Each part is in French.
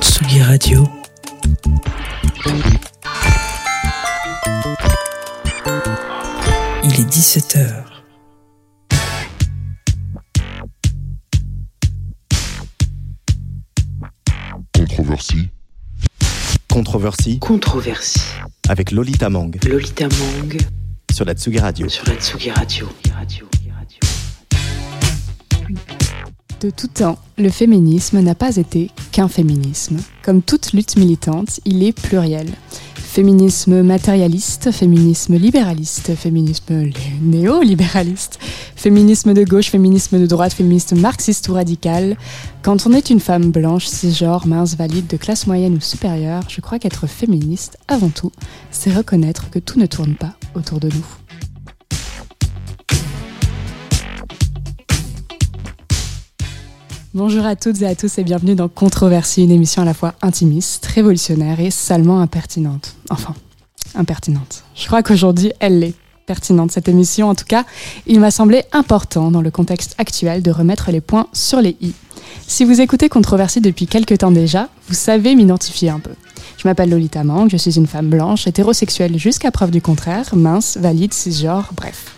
Tsugi Radio. Il est 17h. Controversie. Controversie Controversie. avec Lolita Mang Lolita Mang sur la Tsugi Radio. sur la Tsugi Radio. De tout temps, le féminisme n'a pas été qu'un féminisme. Comme toute lutte militante, il est pluriel. Féminisme matérialiste, féminisme libéraliste, féminisme néolibéraliste, féminisme de gauche, féminisme de droite, féminisme marxiste ou radical. Quand on est une femme blanche, cisgenre, mince, valide, de classe moyenne ou supérieure, je crois qu'être féministe, avant tout, c'est reconnaître que tout ne tourne pas autour de nous. Bonjour à toutes et à tous et bienvenue dans Controversie, une émission à la fois intimiste, révolutionnaire et salement impertinente. Enfin, impertinente. Je crois qu'aujourd'hui, elle l'est. Pertinente cette émission, en tout cas, il m'a semblé important dans le contexte actuel de remettre les points sur les i. Si vous écoutez Controversie depuis quelques temps déjà, vous savez m'identifier un peu. Je m'appelle Lolita Mang, je suis une femme blanche, hétérosexuelle jusqu'à preuve du contraire, mince, valide, cisgenre, bref.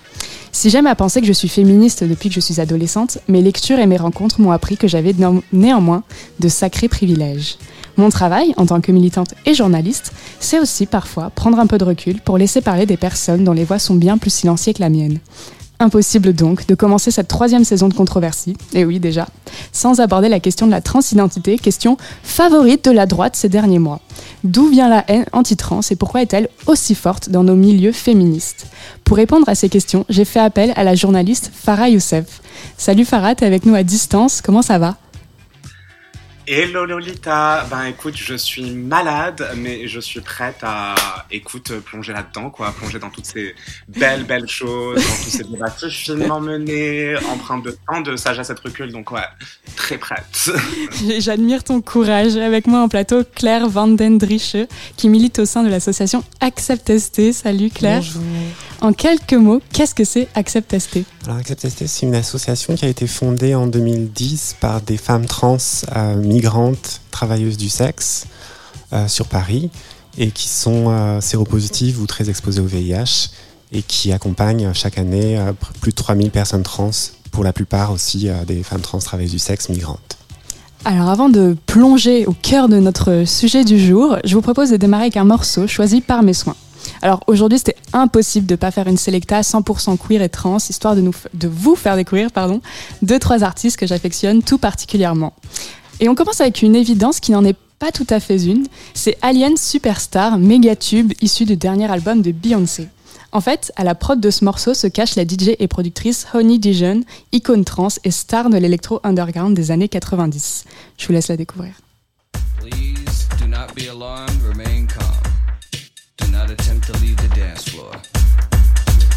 Si j'aime à penser que je suis féministe depuis que je suis adolescente, mes lectures et mes rencontres m'ont appris que j'avais néan- néanmoins de sacrés privilèges. Mon travail, en tant que militante et journaliste, c'est aussi parfois prendre un peu de recul pour laisser parler des personnes dont les voix sont bien plus silencieuses que la mienne. Impossible donc de commencer cette troisième saison de controversie, et oui déjà, sans aborder la question de la transidentité, question favorite de la droite ces derniers mois. D'où vient la haine anti-trans et pourquoi est-elle aussi forte dans nos milieux féministes Pour répondre à ces questions, j'ai fait appel à la journaliste Farah Youssef. Salut Farah, t'es avec nous à distance, comment ça va? Hello Lolita, ben écoute, je suis malade, mais je suis prête à, écoute, plonger là-dedans, quoi, plonger dans toutes ces belles, belles choses, dans tous ces débats très finement menés, empreints de tant de sagesse et de recul, donc ouais, très prête. J'admire ton courage. Avec moi en plateau, Claire Van den Drieche, qui milite au sein de l'association Accept ST. Salut Claire. Bonjour. En quelques mots, qu'est-ce que c'est Accept ST Alors Accept ST, c'est une association qui a été fondée en 2010 par des femmes trans euh, migrantes, travailleuses du sexe euh, sur Paris et qui sont euh, séropositives ou très exposées au VIH et qui accompagnent chaque année euh, plus de 3000 personnes trans, pour la plupart aussi des femmes trans travailleuses du sexe migrantes. Alors avant de plonger au cœur de notre sujet du jour, je vous propose de démarrer avec un morceau choisi par mes soins. Alors aujourd'hui, c'était impossible de pas faire une selecta 100% queer et trans, histoire de, nous, de vous faire découvrir pardon, deux, trois artistes que j'affectionne tout particulièrement. Et on commence avec une évidence qui n'en est pas tout à fait une, c'est Alien Superstar, méga tube issu du dernier album de Beyoncé. En fait, à la prod de ce morceau se cache la DJ et productrice Honey Dijon, icône trans et star de l'électro underground des années 90. Je vous laisse la découvrir.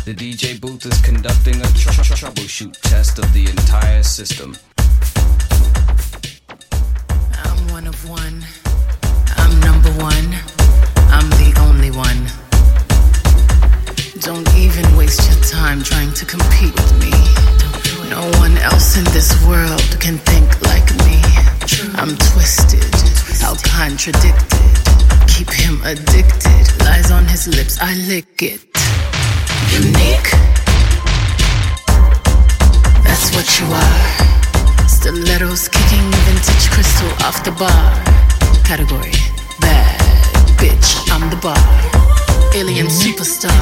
DJ booth test. One of one. I'm number one. I'm the only one. Don't even waste your time trying to compete with me. No one else in this world can think like me. I'm twisted, how contradicted. Keep him addicted. Lies on his lips, I lick it. Unique. That's what you are. Stilettos kicking vintage crystal off the bar. Category bad bitch, I'm the bar. Alien mm-hmm. superstar.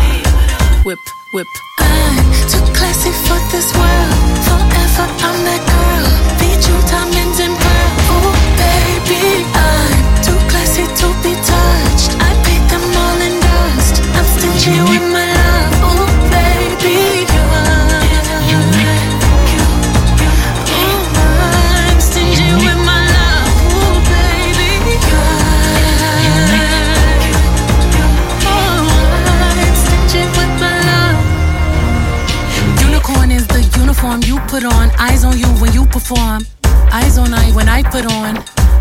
Whip, whip. I'm too classy for this world. Forever, I'm that girl. Feed you diamonds and pearl. Oh, baby, I'm too classy to be touched. I paint them all in dust. I'm stingy mm-hmm. with my love. Oh, baby, uniform you put on. Eyes on you when you perform. Eyes on I when I put on.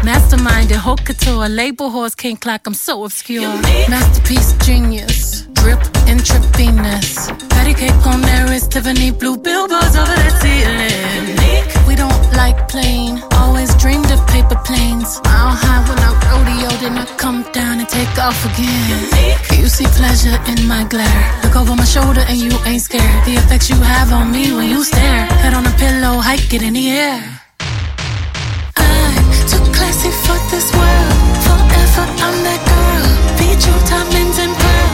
Mastermind and haute couture. Label horse can't clock. I'm so obscure. Masterpiece genius. Drip intravenous. Patty cake on there is Tiffany blue billboards over that ceiling. We don't like plain, always dreamed of paper planes. Mile high when I rodeo, then I come down and take off again. You see pleasure in my glare. Look over my shoulder and you ain't scared. The effects you have on me when you stare. Head on a pillow, hike it in the air. I'm too classy for this world. Forever I'm that girl. Beat you diamonds and pearls.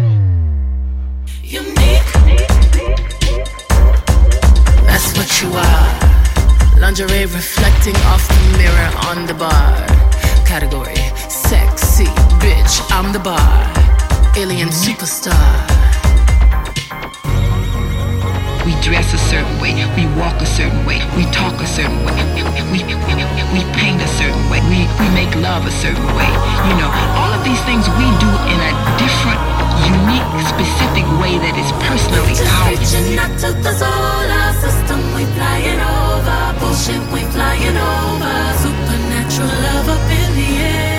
you are. Lingerie reflecting off the mirror on the bar. Category sexy bitch. I'm the bar. Alien superstar. We dress a certain way, we walk a certain way, we talk a certain way, we, we, we paint a certain way, we, we make love a certain way. You know, all of these things we do in a different, unique, specific way that is personally ours. reaching out to the solar system. We flying over. Bullshit, we flying over. Supernatural love up in the air.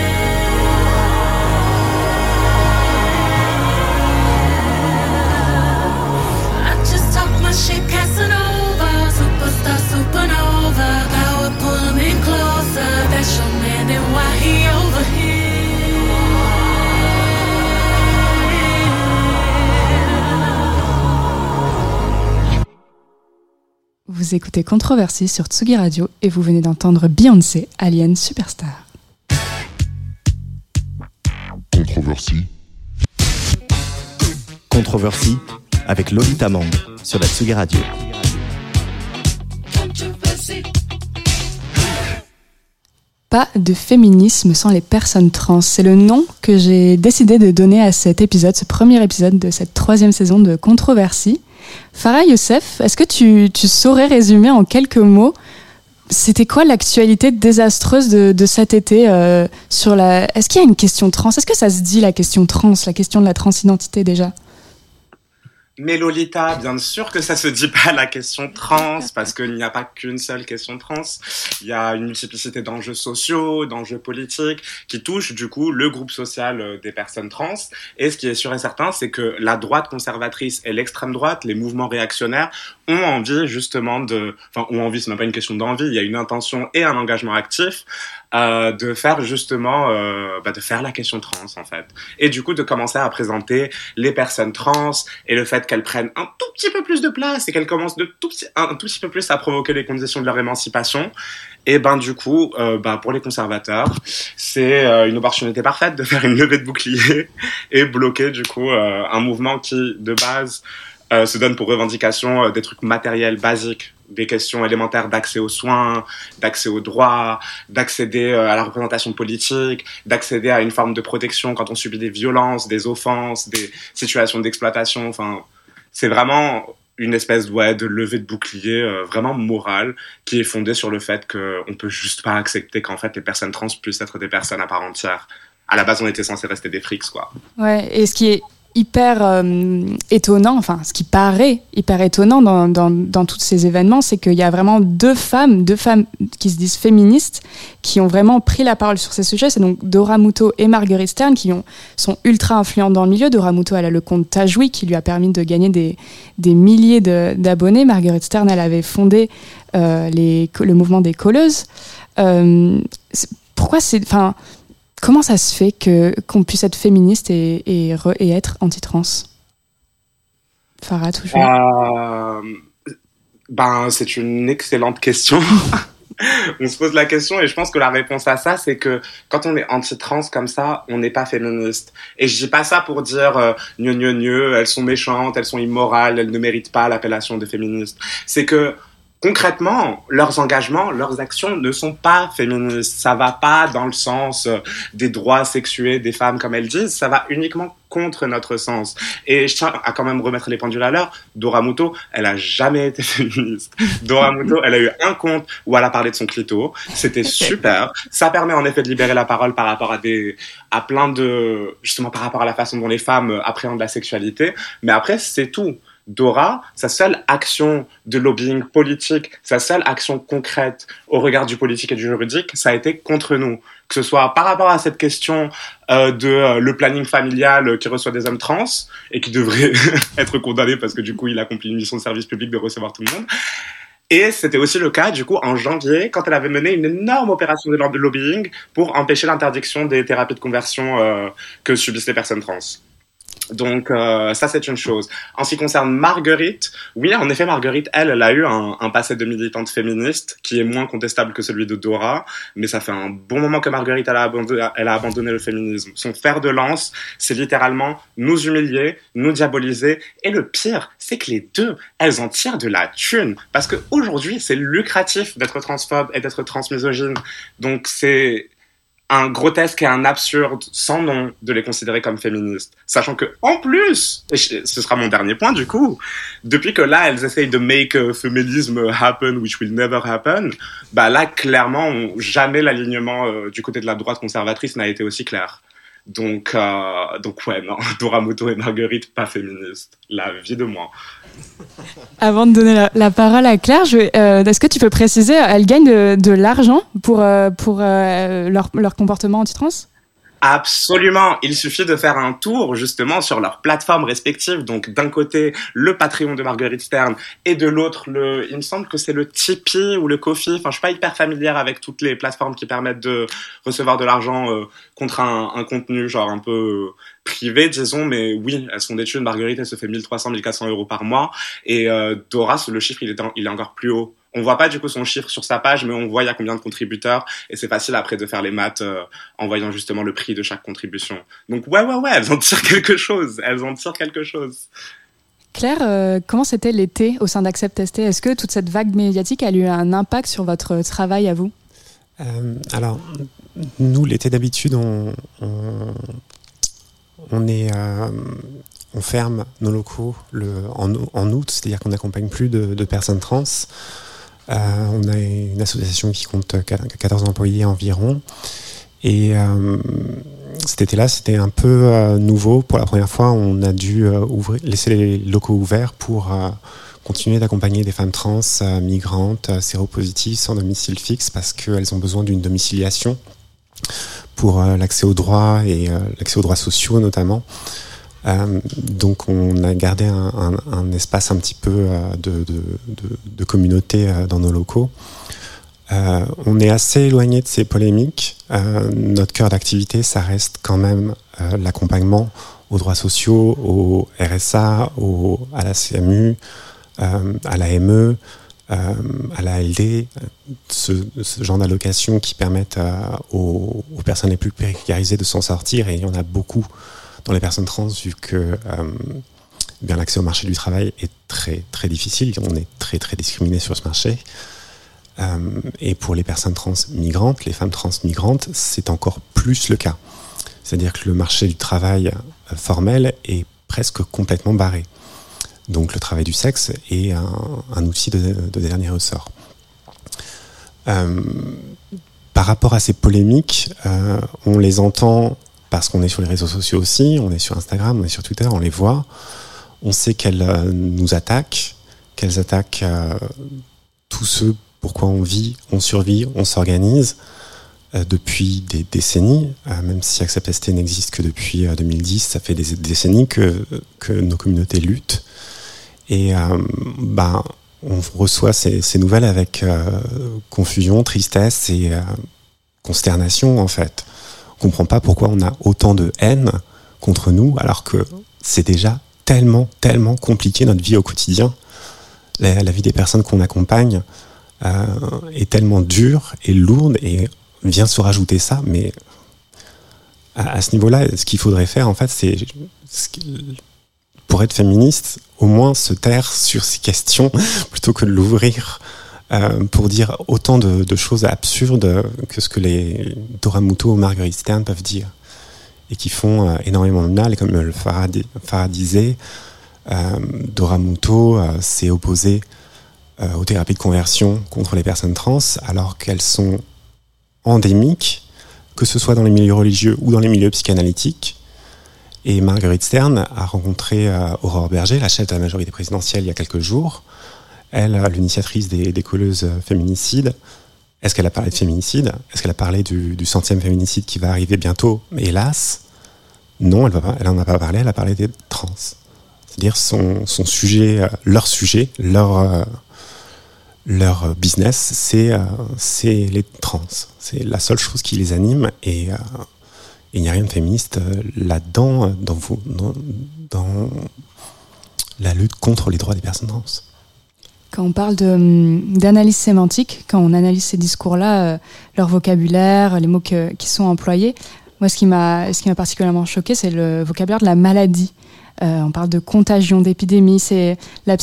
I just talk my shit, Casanova. Superstar, supernova. Power, pull in closer. That's your man, and why he over Vous écoutez Controversie sur Tsugi Radio et vous venez d'entendre Beyoncé, Alien Superstar. Controversie. Controversie avec Lolita Mang sur la Tsugi Radio. Pas de féminisme sans les personnes trans. C'est le nom que j'ai décidé de donner à cet épisode, ce premier épisode de cette troisième saison de Controversie. Farah Youssef, est-ce que tu, saurais résumer en quelques mots c'était quoi l'actualité désastreuse de, de cet été euh, sur la Est-ce qu'il y a une question trans? Est-ce que ça se dit la question trans, la question de la transidentité déjà? Mais Lolita, bien sûr que ça se dit pas la question trans, parce qu'il n'y a pas qu'une seule question trans. Il y a une multiplicité d'enjeux sociaux, d'enjeux politiques, qui touchent du coup le groupe social euh, des personnes trans. Et ce qui est sûr et certain, c'est que la droite conservatrice et l'extrême droite, les mouvements réactionnaires, ont envie justement de, enfin ont envie, c'est même pas une question d'envie, il y a une intention et un engagement actif euh, de faire justement, euh, bah, de faire la question trans en fait, et du coup de commencer à présenter les personnes trans et le fait qu'elles prennent un tout petit peu plus de place et qu'elles commencent de tout petit, un tout petit peu plus à provoquer les conditions de leur émancipation. Et ben du coup, euh, bah, pour les conservateurs, c'est euh, une opportunité parfaite de faire une levée de bouclier et bloquer du coup euh, un mouvement qui de base se donne pour revendication des trucs matériels basiques, des questions élémentaires d'accès aux soins, d'accès aux droits, d'accéder euh, à la représentation politique, d'accéder à une forme de protection quand on subit des violences, des offenses, des situations d'exploitation. Enfin, c'est vraiment une espèce de levée de bouclier euh, vraiment morale qui est fondée sur le fait qu'on peut juste pas accepter qu'en fait les personnes trans puissent être des personnes à part entière. À la base, on était censé rester des frics, quoi. Ouais, et ce qui est hyper euh, étonnant, enfin ce qui paraît hyper étonnant dans, dans, tous ces événements, c'est qu'il y a vraiment deux femmes, deux femmes qui se disent féministes, qui ont vraiment pris la parole sur ces sujets. C'est donc Dora Muto et Marguerite Stern qui ont, sont ultra influentes dans le milieu. Dora Muto, elle a le compte Tajoui qui lui a permis de gagner des, des milliers d'abonnés. Marguerite Stern, elle avait fondé euh, les, le mouvement des colleuses. Euh, pourquoi c'est, comment ça se fait que qu'on puisse être féministe et, et, re- et être anti-trans? Farah, toujours. Euh, ben, c'est une excellente question. on se pose la question et je pense que la réponse à ça, c'est que quand on est anti-trans comme ça, on n'est pas féministe. Et je dis pas ça pour dire euh, gneu gneu gneu, elles sont méchantes, elles sont immorales, elles ne méritent pas l'appellation de féministe. C'est que concrètement, leurs engagements, leurs actions ne sont pas féministes. Ça va pas dans le sens euh, des droits sexués des femmes, comme elles disent. Ça va uniquement contre notre sens. Et je tiens à quand même remettre les pendules à l'heure. Dora Muto, elle a jamais été féministe. Dora Muto, elle a eu un compte où elle a parlé de son clito. C'était super. Ça permet en effet de libérer la parole par rapport à des, à plein de, justement par rapport à la façon dont les femmes appréhendent la sexualité. Mais après, c'est tout. Dora, sa seule action de lobbying politique, sa seule action concrète au regard du politique et du juridique, ça a été contre nous. Que ce soit par rapport à cette question euh, de euh, le planning familial euh, qui reçoit des hommes trans et qui devrait être condamné parce que du coup il accomplit une mission de service public de recevoir tout le monde. Et c'était aussi le cas, du coup, en janvier, quand elle avait mené une énorme opération de lobbying pour empêcher l'interdiction des thérapies de conversion que subissent les personnes trans. Donc euh, ça c'est une chose. En ce qui concerne Marguerite, oui en effet Marguerite, elle, elle a eu un, passé de militante féministe qui est moins contestable que celui de Dora, mais ça fait un bon moment que Marguerite elle a abandonné, elle a abandonné le féminisme. Son fer de lance, c'est littéralement nous humilier, nous diaboliser, et le pire, c'est que les deux, elles en tirent de la thune, parce que aujourd'hui c'est lucratif d'être transphobe et d'être transmisogyne. Donc c'est un grotesque et un absurde sans nom de les considérer comme féministes. Sachant que, en plus, et ce sera mon dernier point du coup, depuis que là, elles essayent de make a feminism happen, which will never happen, bah là, clairement, jamais l'alignement euh, du côté de la droite conservatrice n'a été aussi clair. Donc, euh, donc ouais, non, Dora Muto et Marguerite, pas féministes. La vie de moi. Avant de donner la, parole à Claire, euh, est-ce que tu peux préciser, elles gagnent de, l'argent pour, euh, pour euh, leur, leur comportement anti-trans? Absolument. Il suffit de faire un tour justement sur leurs plateformes respectives. Donc d'un côté le Patreon de Marguerite Stern et de l'autre le, il me semble que c'est le Tipeee ou le Kofi. Enfin, je suis pas hyper familière avec toutes les plateformes qui permettent de recevoir de l'argent euh, contre un, un, contenu genre un peu privé, disons. Mais oui, elles sont des. Marguerite, elle se fait 1300, 1400 euros par mois. Et euh, Dora, le chiffre, il est, il est encore plus haut. On voit pas du coup son chiffre sur sa page, mais on voit il y a combien de contributeurs et c'est facile après de faire les maths euh, en voyant justement le prix de chaque contribution. Donc ouais ouais ouais, elles en tirent quelque chose, elles en tirent quelque chose. Claire, euh, comment c'était l'été au sein d'Accept ST Est-ce que toute cette vague médiatique a eu un impact sur votre travail à vous? Euh, Alors, nous, l'été d'habitude, on, on, on, est, euh, on ferme nos locaux le, en, en août, c'est-à-dire qu'on n'accompagne plus de, de, personnes trans. Euh, on a une association qui compte 14 employés environ. Et euh, cet été-là, c'était un peu euh, nouveau. Pour la première fois, on a dû laisser les locaux ouverts pour continuer d'accompagner des femmes trans, migrantes, séropositives, sans domicile fixe, parce qu'elles ont besoin d'une domiciliation pour l'accès aux droits et l'accès aux droits sociaux notamment. Euh, donc on a gardé un, espace un petit peu euh, de, communauté euh, dans nos locaux. On est assez éloigné de ces polémiques. Notre cœur d'activité, ça reste quand même l'accompagnement aux droits sociaux, au RSA, à la CMU, à l'AME, à la LD, ce, ce genre d'allocations qui permettent aux, aux, personnes les plus précarisées de s'en sortir, et il y en a beaucoup dans les personnes trans, vu que euh, l'accès au marché du travail est très très difficile, on est très très discriminé sur ce marché. Euh, et pour les personnes trans migrantes, les femmes trans migrantes, c'est encore plus le cas. C'est-à-dire que le marché du travail euh, formel est presque complètement barré. Donc le travail du sexe est un, outil de, de, dernier ressort. Par rapport à ces polémiques, on les entend parce qu'on est sur les réseaux sociaux aussi, on est sur Instagram, on est sur Twitter, on les voit. On sait qu'elles euh, nous attaquent, qu'elles attaquent euh, tous ceux pourquoi on vit, on survit, on s'organise euh, depuis des décennies, même si Accept ST n'existe que depuis 2010, ça fait des décennies que, nos communautés luttent. Et bah, on reçoit ces nouvelles avec confusion, tristesse et consternation en fait comprend pas pourquoi on a autant de haine contre nous alors que c'est déjà tellement, tellement compliqué notre vie au quotidien. La, vie des personnes qu'on accompagne euh, est tellement dure et lourde et vient se rajouter ça, mais à, ce niveau-là, ce qu'il faudrait faire, en fait, c'est pour être féministe, au moins se taire sur ces questions plutôt que de l'ouvrir pour dire autant de, choses absurdes que ce que les Dora Muto ou Marguerite Stern peuvent dire et qui font euh, énormément de mal. Comme le Farah disait, euh, Dora Muto euh, s'est opposée euh, aux thérapies de conversion contre les personnes trans alors qu'elles sont endémiques, que ce soit dans les milieux religieux ou dans les milieux psychanalytiques. Et Marguerite Stern a rencontré euh, Aurore Berger, la chef de la majorité présidentielle, il y a quelques jours. Elle, l'initiatrice des, des colleuses féminicides. Est-ce qu'elle a parlé de féminicide? Est-ce qu'elle a parlé du, centième féminicide qui va arriver bientôt? Hélas, non, elle, va a pas parlé, elle a parlé des trans. C'est-à-dire son, sujet, euh, leur sujet, leur, euh, leur business, c'est euh, c'est les trans. C'est la seule chose qui les anime et il n'y a rien de féministe là-dedans, dans, dans, dans, la lutte contre les droits des personnes trans. Quand on parle d'analyse sémantique, quand on analyse ces discours-là, euh, leur vocabulaire, les mots qui sont employés, moi, ce qui m'a particulièrement choqué, c'est le vocabulaire de la maladie. Euh, on parle de contagion, d'épidémie. C'est la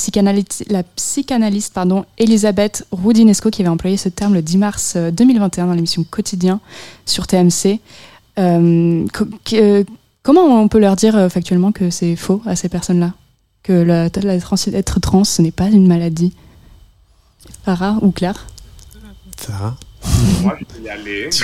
la psychanalyste pardon, Elisabeth Roudinesco qui avait employé ce terme le 10 mars 2021 dans l'émission Quotidien sur TMC. Euh, comment on peut leur dire euh, factuellement que c'est faux à ces personnes-là? Que la, la trans, être trans, ce n'est pas une maladie. Farah ou Claire? Farah Moi, je peux y aller.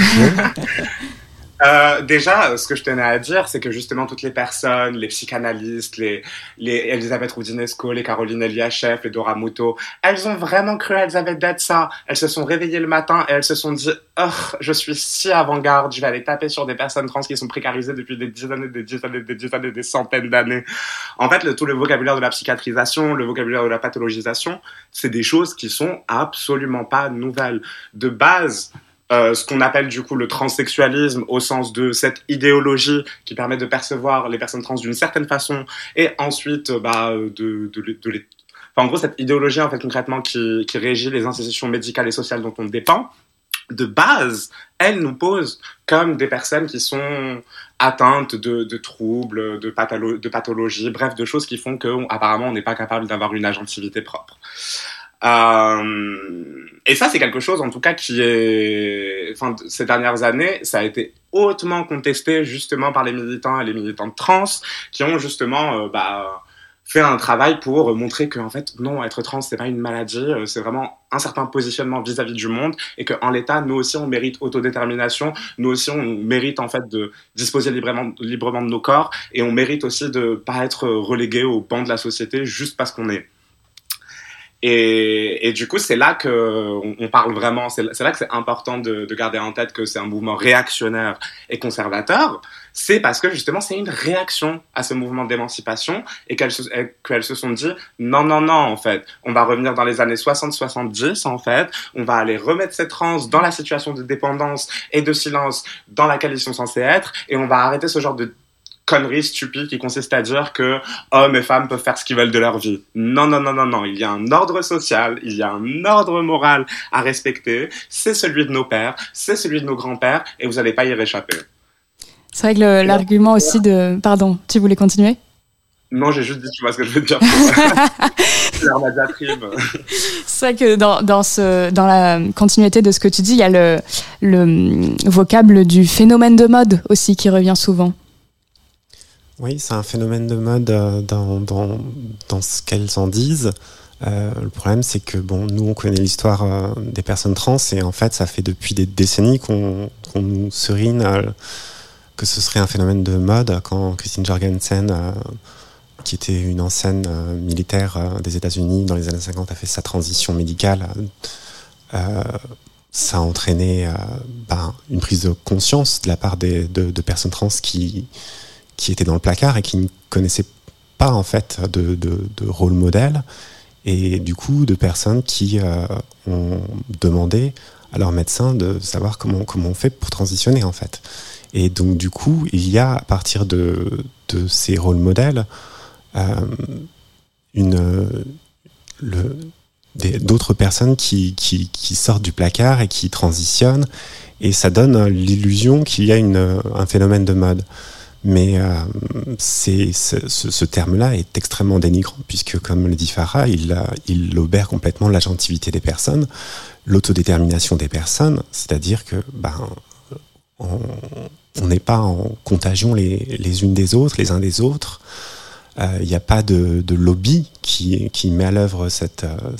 Euh, déjà, ce que je tenais à dire, c'est que justement toutes les personnes, les psychanalystes, les, les Elisabeth Roudinesco, les Caroline Eliachef, les Dora Muto, elles ont vraiment cru à Elisabeth d'être ça. Elles se sont réveillées le matin et elles se sont dit, oh, je suis si avant-garde, je vais aller taper sur des personnes trans qui sont précarisées depuis des dizaines des dizaines des dizaines des centaines d'années. En fait, le, tout le vocabulaire de la psychiatrisation, le vocabulaire de la pathologisation, c'est des choses qui sont absolument pas nouvelles. De base, euh, ce qu'on appelle du coup le transsexualisme au sens de cette idéologie qui permet de percevoir les personnes trans d'une certaine façon et ensuite bah, de, de, de, de les... enfin, en gros cette idéologie en fait concrètement qui, qui régit les institutions médicales et sociales dont on dépend de base elle nous pose comme des personnes qui sont atteintes de, de troubles, de, patholo de pathologies, bref, de choses qui font qu'apparemment on n'est pas capable d'avoir une agentivité propre. Euh, et ça, c'est quelque chose, en tout cas, qui est, enfin, ces dernières années, ça a été hautement contesté justement par les militants et les militantes trans, qui ont justement, euh, bah, fait un travail pour montrer que en fait non être trans c'est pas une maladie euh, c'est vraiment un certain positionnement vis-à-vis -vis du monde et qu'en l'état nous aussi on mérite autodétermination nous aussi on mérite en fait de disposer librement librement de nos corps et on mérite aussi de pas être relégué au banc de la société juste parce qu'on est et, du coup, c'est là que on, parle vraiment. C'est là que c'est important de, de, garder en tête que c'est un mouvement réactionnaire et conservateur. C'est parce que justement, c'est une réaction à ce mouvement d'émancipation et qu'elles se, sont dit non, non, non, en fait, on va revenir dans les années 60-70, en fait, on va aller remettre ces trans dans la situation de dépendance et de silence dans laquelle ils sont censés être et on va arrêter ce genre de connerie stupide qui consiste à dire que hommes et femmes peuvent faire ce qu'ils veulent de leur vie. Non, non, non, non, non. Il y a un ordre social, il y a un ordre moral à respecter. C'est celui de nos pères, c'est celui de nos grands-pères, et vous n'allez pas y réchapper. C'est vrai que l'argument aussi de... Pardon, tu voulais continuer? Non, j'ai juste dit, tu vois ce que je veux dire. C'est vrai que dans, dans, ce, dans la continuité de ce que tu dis, il y a le, le vocable du phénomène de mode aussi qui revient souvent. Oui, c'est un phénomène de mode dans, dans, dans ce qu'elles en disent. Euh, le problème, c'est que bon, nous, on connaît l'histoire euh, des personnes trans et en fait, ça fait depuis des décennies qu'on qu nous serine euh, que ce serait un phénomène de mode. Quand Christine Jorgensen, euh, qui était une ancienne euh, militaire euh, des États-Unis dans les années 50, a fait sa transition médicale, ça a entraîné ben, une prise de conscience de la part de personnes trans qui qui étaient dans le placard et qui ne connaissaient pas en fait de, de, rôle modèle et du coup de personnes qui euh, ont demandé à leur médecin de savoir comment, comment on fait pour transitionner en fait. Et donc du coup, il y a à partir de, de ces rôles modèles euh, une, d'autres personnes qui, qui, qui sortent du placard et qui transitionnent et ça donne l'illusion qu'il y a une, un phénomène de mode. Mais euh, ce, terme-là est extrêmement dénigrant, puisque, comme le dit Farah, il, il obère complètement l'agentivité des personnes, l'autodétermination des personnes, c'est-à-dire que ben, on n'est pas en contagion les, unes des autres, les uns des autres. Euh, Il n'y a pas de, lobby qui, met à l'œuvre cette, euh,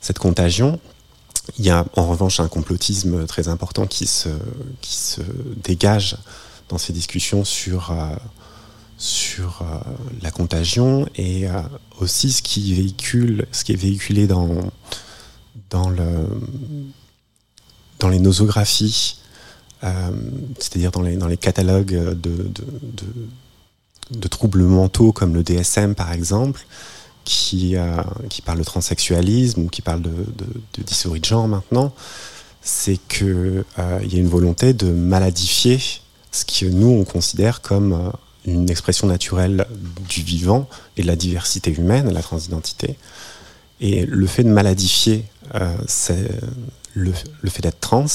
cette, contagion. Il y a en revanche un complotisme très important qui se dégage dans ces discussions sur, euh, sur euh, la contagion et euh, aussi ce qui, véhicule, ce qui est véhiculé dans, dans, le, dans les nosographies, c'est-à-dire dans les, dans les catalogues de, de, troubles mentaux comme le DSM par exemple, qui, qui parle de transsexualisme ou qui parle de, de, de dysphorie de genre maintenant, c'est qu'il euh, y a une volonté de maladifier ce que nous on considère comme euh, une expression naturelle du vivant et de la diversité humaine, la transidentité. Et le fait de maladifier euh, le, fait d'être trans,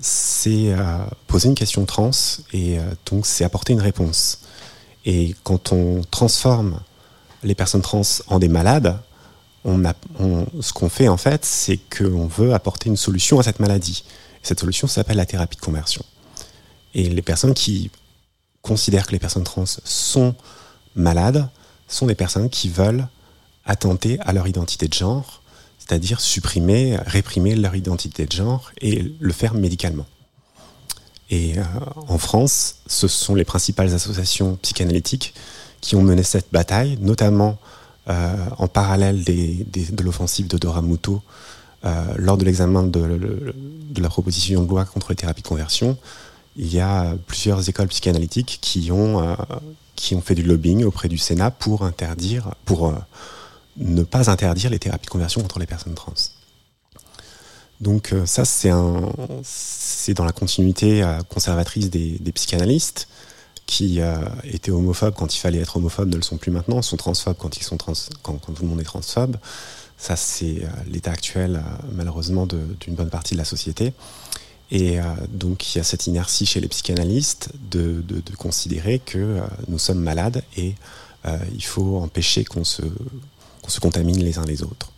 c'est euh, poser une question trans et donc c'est apporter une réponse. Et quand on transforme les personnes trans en des malades, ce qu'on fait en fait, c'est qu'on veut apporter une solution à cette maladie. Et cette solution s'appelle la thérapie de conversion. Et les personnes qui considèrent que les personnes trans sont malades sont des personnes qui veulent attenter à leur identité de genre, c'est-à-dire supprimer, réprimer leur identité de genre et le faire médicalement. Et euh, en France, ce sont les principales associations psychanalytiques qui ont mené cette bataille, notamment euh, en parallèle de l'offensive de Dora Muto euh, lors de l'examen de, de la proposition de loi contre les thérapies de conversion. Il y a plusieurs écoles psychanalytiques qui ont, euh, qui ont fait du lobbying auprès du Sénat pour interdire, pour euh, ne pas interdire les thérapies de conversion contre les personnes trans. Donc euh, ça, c'est dans la continuité conservatrice des, psychanalystes qui étaient homophobes quand il fallait être homophobe, ne le sont plus maintenant, sont transphobes quand ils sont trans, quand, tout le monde est transphobe. Ça, c'est l'état actuel, malheureusement, d'une bonne partie de la société. Et euh, donc, il y a cette inertie chez les psychanalystes de, de- considérer que euh, nous sommes malades et euh, il faut empêcher qu'on se, qu'on se contamine les uns les autres.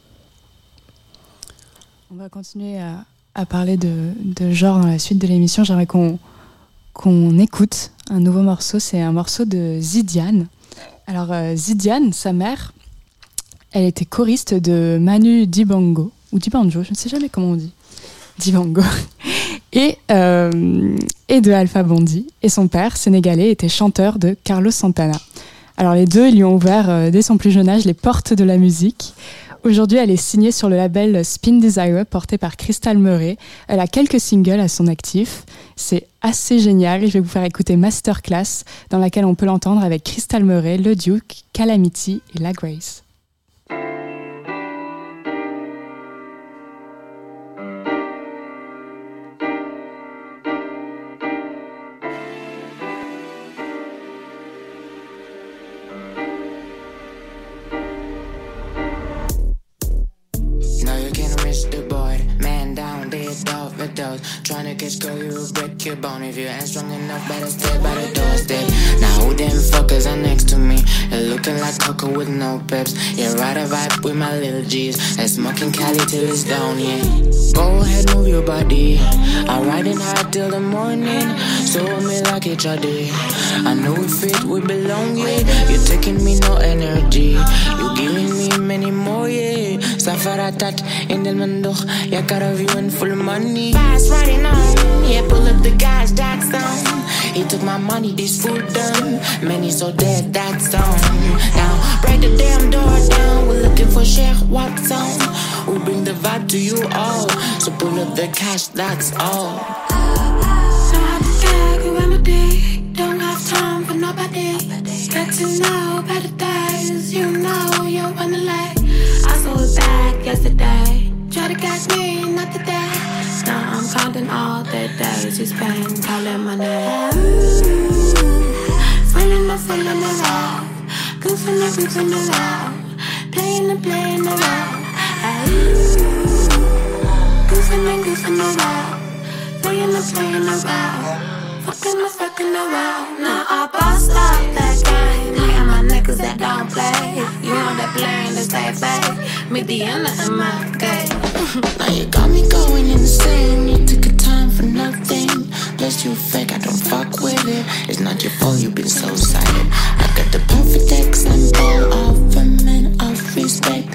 On va continuer à, à parler de, de genre dans la suite de l'émission. J'aimerais qu'on qu'on écoute un nouveau morceau. C'est un morceau de Zidiane. Alors, Zidiane, sa mère, elle était choriste de Manu Dibango, ou Dibanjo, je ne sais jamais comment on dit. Dibango. Et, euh, et de Alpha Bondi. Et son père, sénégalais, était chanteur de Carlos Santana. Alors les deux, lui ont ouvert euh, dès son plus jeune âge les portes de la musique. Aujourd'hui, elle est signée sur le label Spin Desire porté par Crystal Murray. Elle a quelques singles à son actif. C'est assez génial. Je vais vous faire écouter Masterclass dans laquelle on peut l'entendre avec Crystal Murray, Le Duke, Calamity et La Grace. Your bone. If you ain't strong enough, better stay by the doorstep. Now, who them fuckers are next to me? They're looking like Coco with no peps. Yeah, ride a vibe with my little G's. And smoking Cali till it's down, yeah. Go ahead, move your body. I'm riding hard till the morning. So me like each other. I know we fit, we belong, yeah. You're taking me no energy. You're giving me many more, yeah. Safaratat in the Mando. Yeah, got a view and full of money. Fast riding on. Yeah, pull up the gas, that's on. He took my money, this food done. Many so dead, that's on. Now, break the damn door down. We're looking for Sheikh Watson. We bring the vibe to you all. So pull up the cash, that's all. So I just gag a remedy. Don't have time for nobody. Get to know better days. You know you wanna lay. I saw it back yesterday. Catch me, not today. Now I'm counting all the days you spent calling my name. Feeling the feeling around. Goofing and goofing around. Playing and playing around. Goofing and goofing around. Playing and playing around. Fucking the fucking around. Now I bust up that game. Me and my niggas that don't play. You know that playing to stay fake. Me the end of my game. Now you got me going insane. You took your time for nothing. Plus you fake, I don't fuck with it. It's not your fault, you've been so excited. I got the perfect example of a man of respect.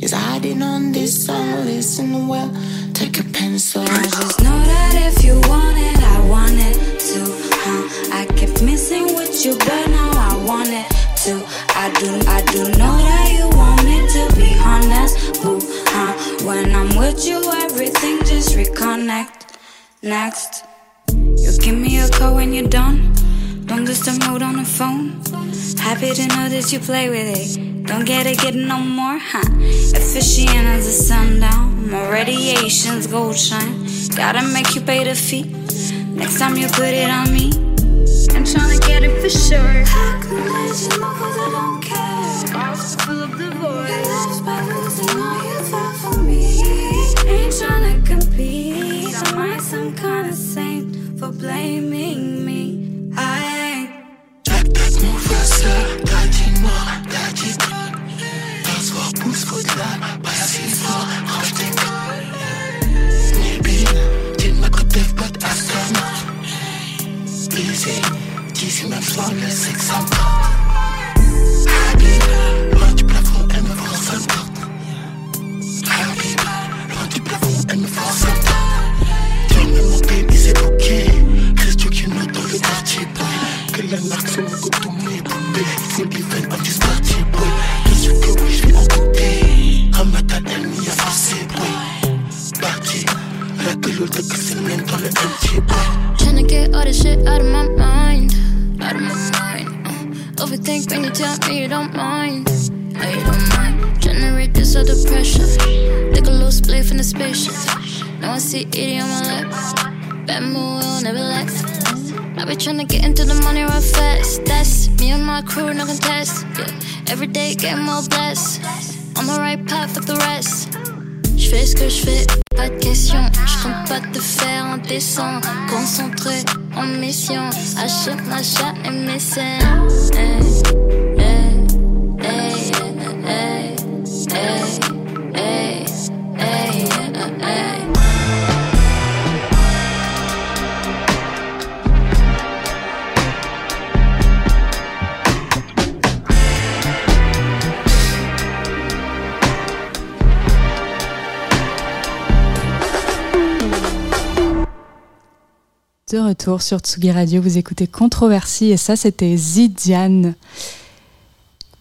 Is hiding on this song, listen well. Take a pencil. I just know that if you want it, I want it too. Huh? I kept missing with you, but now I want it too. I do, I do know that you want me to be honest, boo. Huh? When I'm with you, everything just reconnect. Next, you give me a call when you're done. Don't the mood on the phone. Happy to know that you play with it. Don't get it, get no more, huh? Efficient as the sundown. My radiations gold shine. Gotta make you pay the fee. Next time you put it on me. I'm tryna get it for sure. I could let you know cause I don't care. I'll fill up the void. Your love's by losing all you felt for me. Ain't tryna compete. Am I some kind of saint for blaming me? I ain't. easy. Teasing my flawless example. Habiba, loin du plafond, elle me force à loin du plafond, elle force me mon baby, c'est bouquet. Reste qui nous dans le parti, boy. Que la marque. C'est party, boy. Que que je en elle a forcé, boy. La c'est dans le boy. Tryna get all this shit out of my mind, out of my mind. Uh, overthink when you tell me you don't mind, no you don't mind. Generate this other pressure, like a little spliff in the spaceship. Now I see itty on my lips, bad mood will never last. I be tryna get into the money real fast. That's me and my crew, no contest. Yeah, every day get more blessed. On the right path with the rest. Ce que je fais, pas de question. Je compte pas te faire en descend. Concentré en mission. Achète l'achat et mécène. Hey, hey, De retour sur Tsugi Radio, vous écoutez Controversie et ça c'était Zidiane.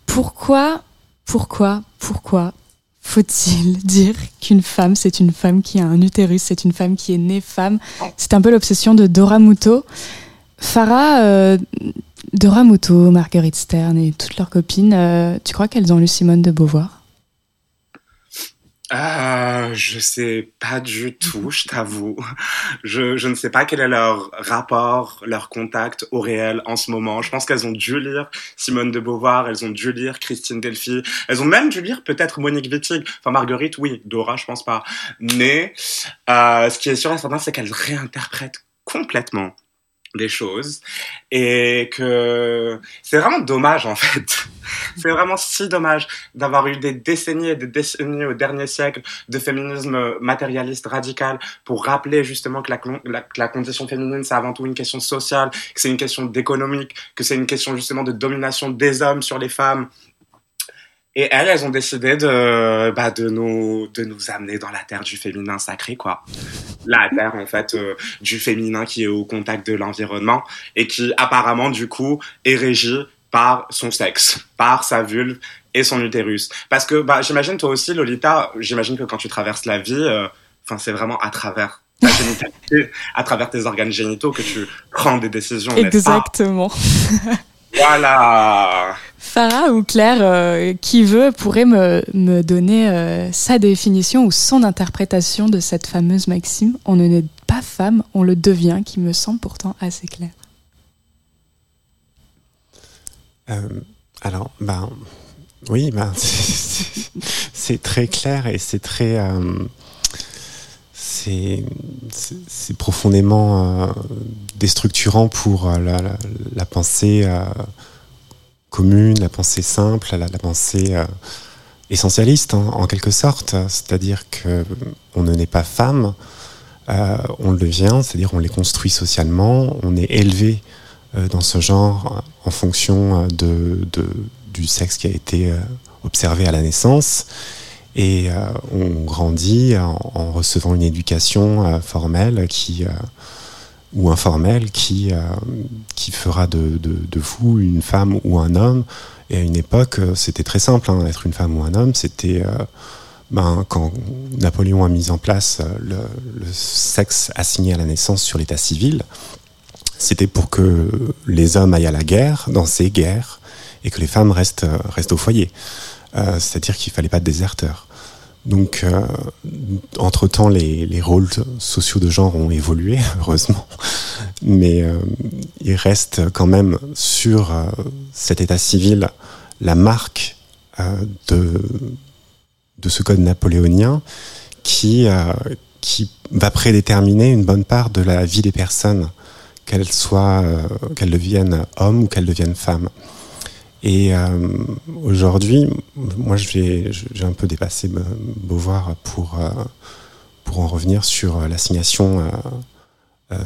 Pourquoi, pourquoi, pourquoi faut-il dire qu'une femme c'est une femme qui a un utérus, c'est une femme qui est née femme? C'est un peu l'obsession de Dora Muto. Farah, euh, Dora Muto, Marguerite Stern et toutes leurs copines, euh, tu crois qu'elles ont lu Simone de Beauvoir? Euh, je sais pas du tout, je t'avoue. Je, je ne sais pas quel est leur rapport, leur contact au réel en ce moment. Je pense qu'elles ont dû lire Simone de Beauvoir, elles ont dû lire Christine Delphi, elles ont même dû lire peut-être Monique Wittig. Enfin, Marguerite, oui. Dora, je pense pas. Mais euh, ce qui est sûr et certain, c'est qu'elles réinterprètent complètement des choses et que c'est vraiment dommage en fait. c'est vraiment si dommage d'avoir eu des décennies et des décennies au dernier siècle de féminisme matérialiste radical pour rappeler justement que la, condition féminine c'est avant tout une question sociale, que c'est une question d'économique, que c'est une question justement de domination des hommes sur les femmes et elles, elles ont décidé de, bah, de nous, de nous amener dans la terre du féminin sacré, quoi. La terre, en fait, euh, du féminin qui est au contact de l'environnement et qui, apparemment, du coup, est régi par son sexe, par sa vulve et son utérus. Parce que, bah, j'imagine toi aussi, Lolita, j'imagine que quand tu traverses la vie, enfin, c'est vraiment à travers ta génitalité, à travers tes organes génitaux que tu prends des décisions, Exactement. Voilà. Farah ou Claire, euh, qui veut, pourrait me, me donner euh, sa définition ou son interprétation de cette fameuse maxime On ne n'est pas femme, on le devient, qui me semble pourtant assez claire. Euh, alors, ben, oui, ben, c'est très clair et c'est très. c'est c'est profondément euh, déstructurant pour euh, la, pensée euh, commune, la pensée simple, la, pensée euh, essentialiste hein, en quelque sorte. C'est-à-dire que on ne naît pas femme, euh, on le devient, c'est-à-dire on les construit socialement, on est élevé euh, dans ce genre en fonction de, de, du sexe qui a été euh, observé à la naissance. Et euh, on grandit en, recevant une éducation euh, formelle qui, euh, ou informelle qui, euh, qui fera de, de, vous une femme ou un homme. Et à une époque, c'était très simple, hein, être une femme ou un homme. C'était ben, quand Napoléon a mis en place le sexe assigné à la naissance sur l'état civil, c'était pour que les hommes aillent à la guerre, dans ces guerres, et que les femmes restent, restent au foyer. Euh, C'est-à-dire qu'il fallait pas de déserteurs. Donc, euh, entre-temps, les, les, rôles sociaux de genre ont évolué, heureusement, mais euh, il reste quand même sur euh, cet état civil la marque euh, de, de ce code napoléonien qui, euh, qui va prédéterminer une bonne part de la vie des personnes, qu'elles soient, qu'elles deviennent hommes ou qu'elles deviennent femmes. Et euh, aujourd'hui, moi, j'ai un peu dépassé Beauvoir pour, euh, pour en revenir sur l'assignation euh, euh,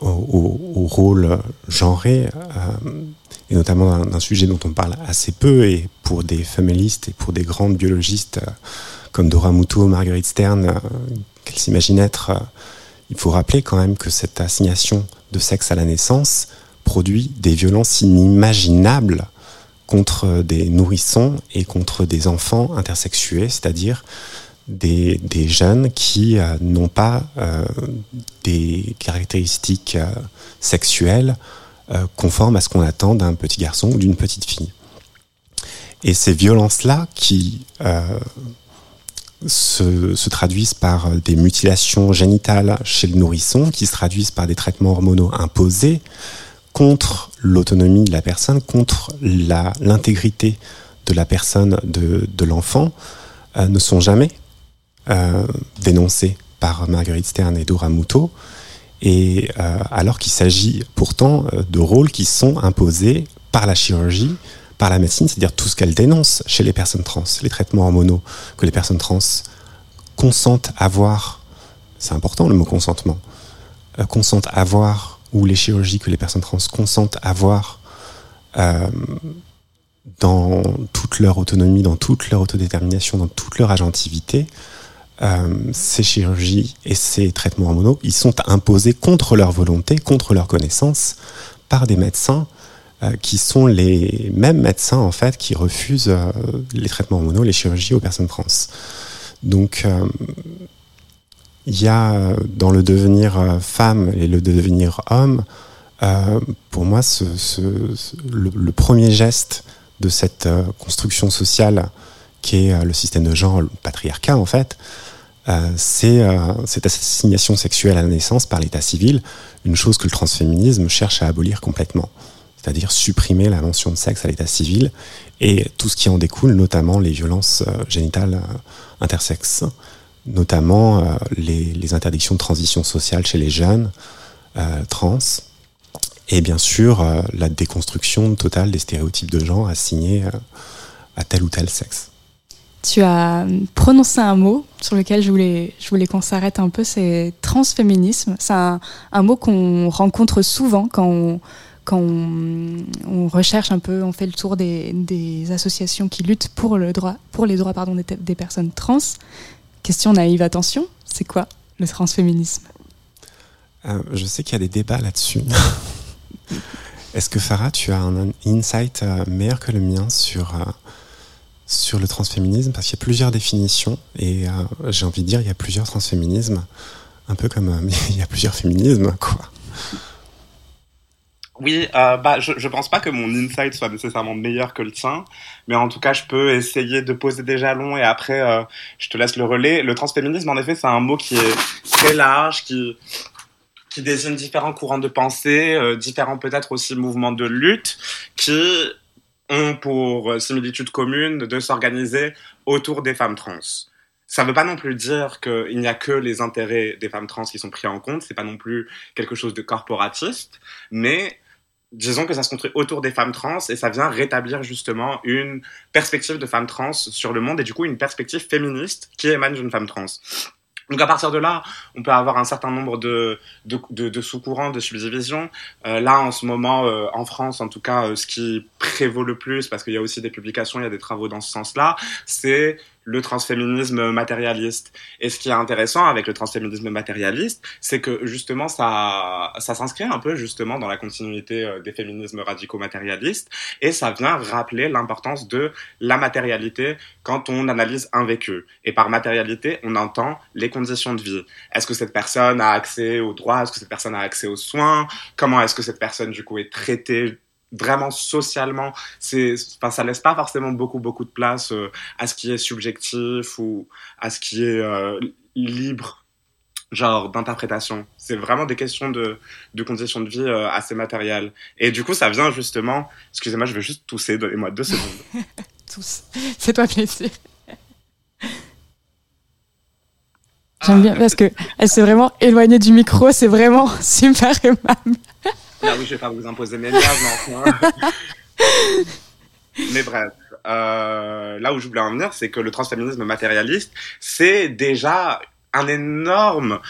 au, rôle genré, euh, et notamment d'un sujet dont on parle assez peu, et pour des féministes et pour des grandes biologistes euh, comme Dora Muto, Marguerite Stern, euh, qu'elles s'imaginent être, il faut rappeler quand même que cette assignation de sexe à la naissance produit des violences inimaginables contre des nourrissons et contre des enfants intersexués, c'est-à-dire des, des, jeunes qui euh, n'ont pas euh, des caractéristiques euh, sexuelles conformes à ce qu'on attend d'un petit garçon ou d'une petite fille. Et ces violences-là qui se, se, traduisent par des mutilations génitales chez le nourrisson, qui se traduisent par des traitements hormonaux imposés, contre l'autonomie de la personne, contre l'intégrité de la personne de, l'enfant, euh, ne sont jamais euh, dénoncés par Marguerite Stern et Dora Muto, et euh, alors qu'il s'agit pourtant euh, de rôles qui sont imposés par la chirurgie, par la médecine, c'est-à-dire tout ce qu'elle dénonce chez les personnes trans, les traitements hormonaux que les personnes trans consentent avoir, c'est important le mot consentement, euh, consentent à avoir ou les chirurgies que les personnes trans consentent à avoir euh, dans toute leur autonomie, dans toute leur autodétermination, dans toute leur agentivité, euh, ces chirurgies et ces traitements hormonaux, ils sont imposés contre leur volonté, contre leur connaissance, par des médecins qui sont les mêmes médecins en fait qui refusent euh, les traitements hormonaux, les chirurgies aux personnes trans. Donc euh, il y a dans le devenir euh, femme et le devenir homme, euh, pour moi, le, premier geste de cette euh, construction sociale qui est euh, le système de genre, le patriarcat en fait, euh, c'est euh, cette assignation sexuelle à la naissance par l'état civil, une chose que le transféminisme cherche à abolir complètement, c'est-à-dire supprimer la mention de sexe à l'état civil et tout ce qui en découle, notamment les violences euh, génitales intersexes notamment euh, les, interdictions de transition sociale chez les jeunes euh, trans, et bien sûr euh, la déconstruction totale des stéréotypes de genre assignés euh, à tel ou tel sexe. Tu as prononcé un mot sur lequel je voulais, je voulais qu'on s'arrête un peu, c'est transféminisme. C'est un, un, mot qu'on rencontre souvent quand on, quand on, recherche un peu, on fait le tour des, associations qui luttent pour, le droit, pour les droits pardon, des, personnes trans. Question naïve, attention, c'est quoi le transféminisme? Euh, Je sais qu'il y a des débats là-dessus. Est-ce que Farah, tu as un insight euh, meilleur que le mien sur, euh, sur le transféminisme? Parce qu'il y a plusieurs définitions et j'ai envie de dire il y a plusieurs transféminismes, un peu comme il y a plusieurs féminismes, quoi. Oui, euh, bah, je, je pense pas que mon insight soit nécessairement meilleur que le tien, mais en tout cas, je peux essayer de poser des jalons et après, euh, je te laisse le relais. Le transféminisme, en effet, c'est un mot qui est très large, qui, qui désigne différents courants de pensée, euh, différents peut-être aussi mouvements de lutte, qui ont pour similitude commune de s'organiser autour des femmes trans. ça ne veut pas non plus dire qu'il n'y a que les intérêts des femmes trans qui sont pris en compte, c'est pas non plus quelque chose de corporatiste, mais disons que ça se construit autour des femmes trans et ça vient rétablir justement une perspective de femmes trans sur le monde et du coup une perspective féministe qui émane d'une femme trans. Donc à partir de là, on peut avoir un certain nombre de, de, sous-courants, de subdivisions. Euh, là, en ce moment, euh, en France, en tout cas, euh, ce qui prévaut le plus, parce qu'il y a aussi des publications, il y a des travaux dans ce sens-là, c'est le transféminisme matérialiste. Et ce qui est intéressant avec le transféminisme matérialiste, c'est que justement ça, ça s'inscrit un peu justement dans la continuité euh, des féminismes radicaux matérialistes et ça vient rappeler l'importance de la matérialité quand on analyse un vécu. Et par matérialité, on entend les conditions de vie. Est-ce que cette personne a accès aux droits? Est-ce que cette personne a accès aux soins? Comment est-ce que cette personne du coup est traitée vraiment socialement, c'est, enfin, ça laisse pas forcément beaucoup, beaucoup de place euh, à ce qui est subjectif ou à ce qui est euh, libre, genre d'interprétation. C'est vraiment des questions de, de conditions de vie euh, assez matérielles. Et du coup, ça vient justement, excusez-moi, je vais juste tousser, donnez-moi deux secondes. Tous. Fais-toi plaisir. J'aime bien parce que elle s'est vraiment éloignée du micro, c'est vraiment super aimable. Ah oui, je vais pas vous imposer mes liens, mais enfin. mais bref, euh, là où je voulais en venir, c'est que le transféminisme matérialiste, c'est déjà un énorme,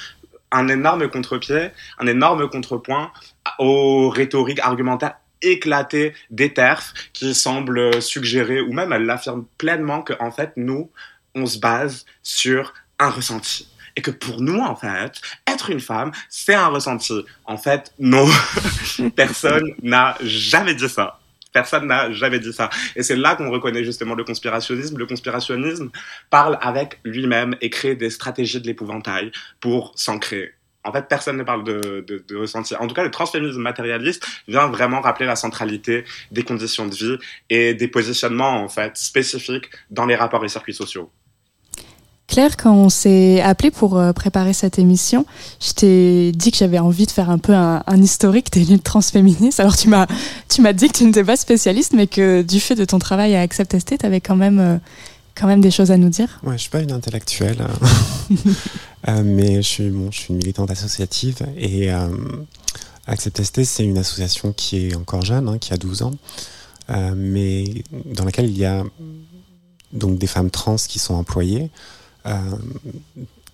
un énorme contre-pied, un énorme contrepoint aux rhétoriques argumentaires éclatées des TERF qui semblent suggérer, ou même elle l'affirme pleinement, que en fait, nous, on se base sur un ressenti et que pour nous, en fait, être une femme, c'est un ressenti. En fait, non, personne n'a jamais dit ça. Personne n'a jamais dit ça. Et c'est là qu'on reconnaît justement le conspirationnisme. Le conspirationnisme parle avec lui-même et crée des stratégies de l'épouvantail pour s'ancrer. En fait, personne ne parle de, de, ressenti. En tout cas, le transféminisme matérialiste vient vraiment rappeler la centralité des conditions de vie et des positionnements, en fait, spécifiques dans les rapports et circuits sociaux. Claire, quand on s'est appelé pour euh, préparer cette émission, je t'ai dit que j'avais envie de faire un peu un, un historique des luttes transféministes. Alors tu m'as, tu m'as dit que tu n'étais pas spécialiste, mais que du fait de ton travail à Accept ST, tu avais quand même, euh, quand même des choses à nous dire. Ouais, je suis pas une intellectuelle, hein. euh, mais je suis, bon, je suis une militante associative et euh, Accept ST, c'est une association qui est encore jeune, hein, qui a 12 ans, euh, mais dans laquelle il y a donc des femmes trans qui sont employées. Euh,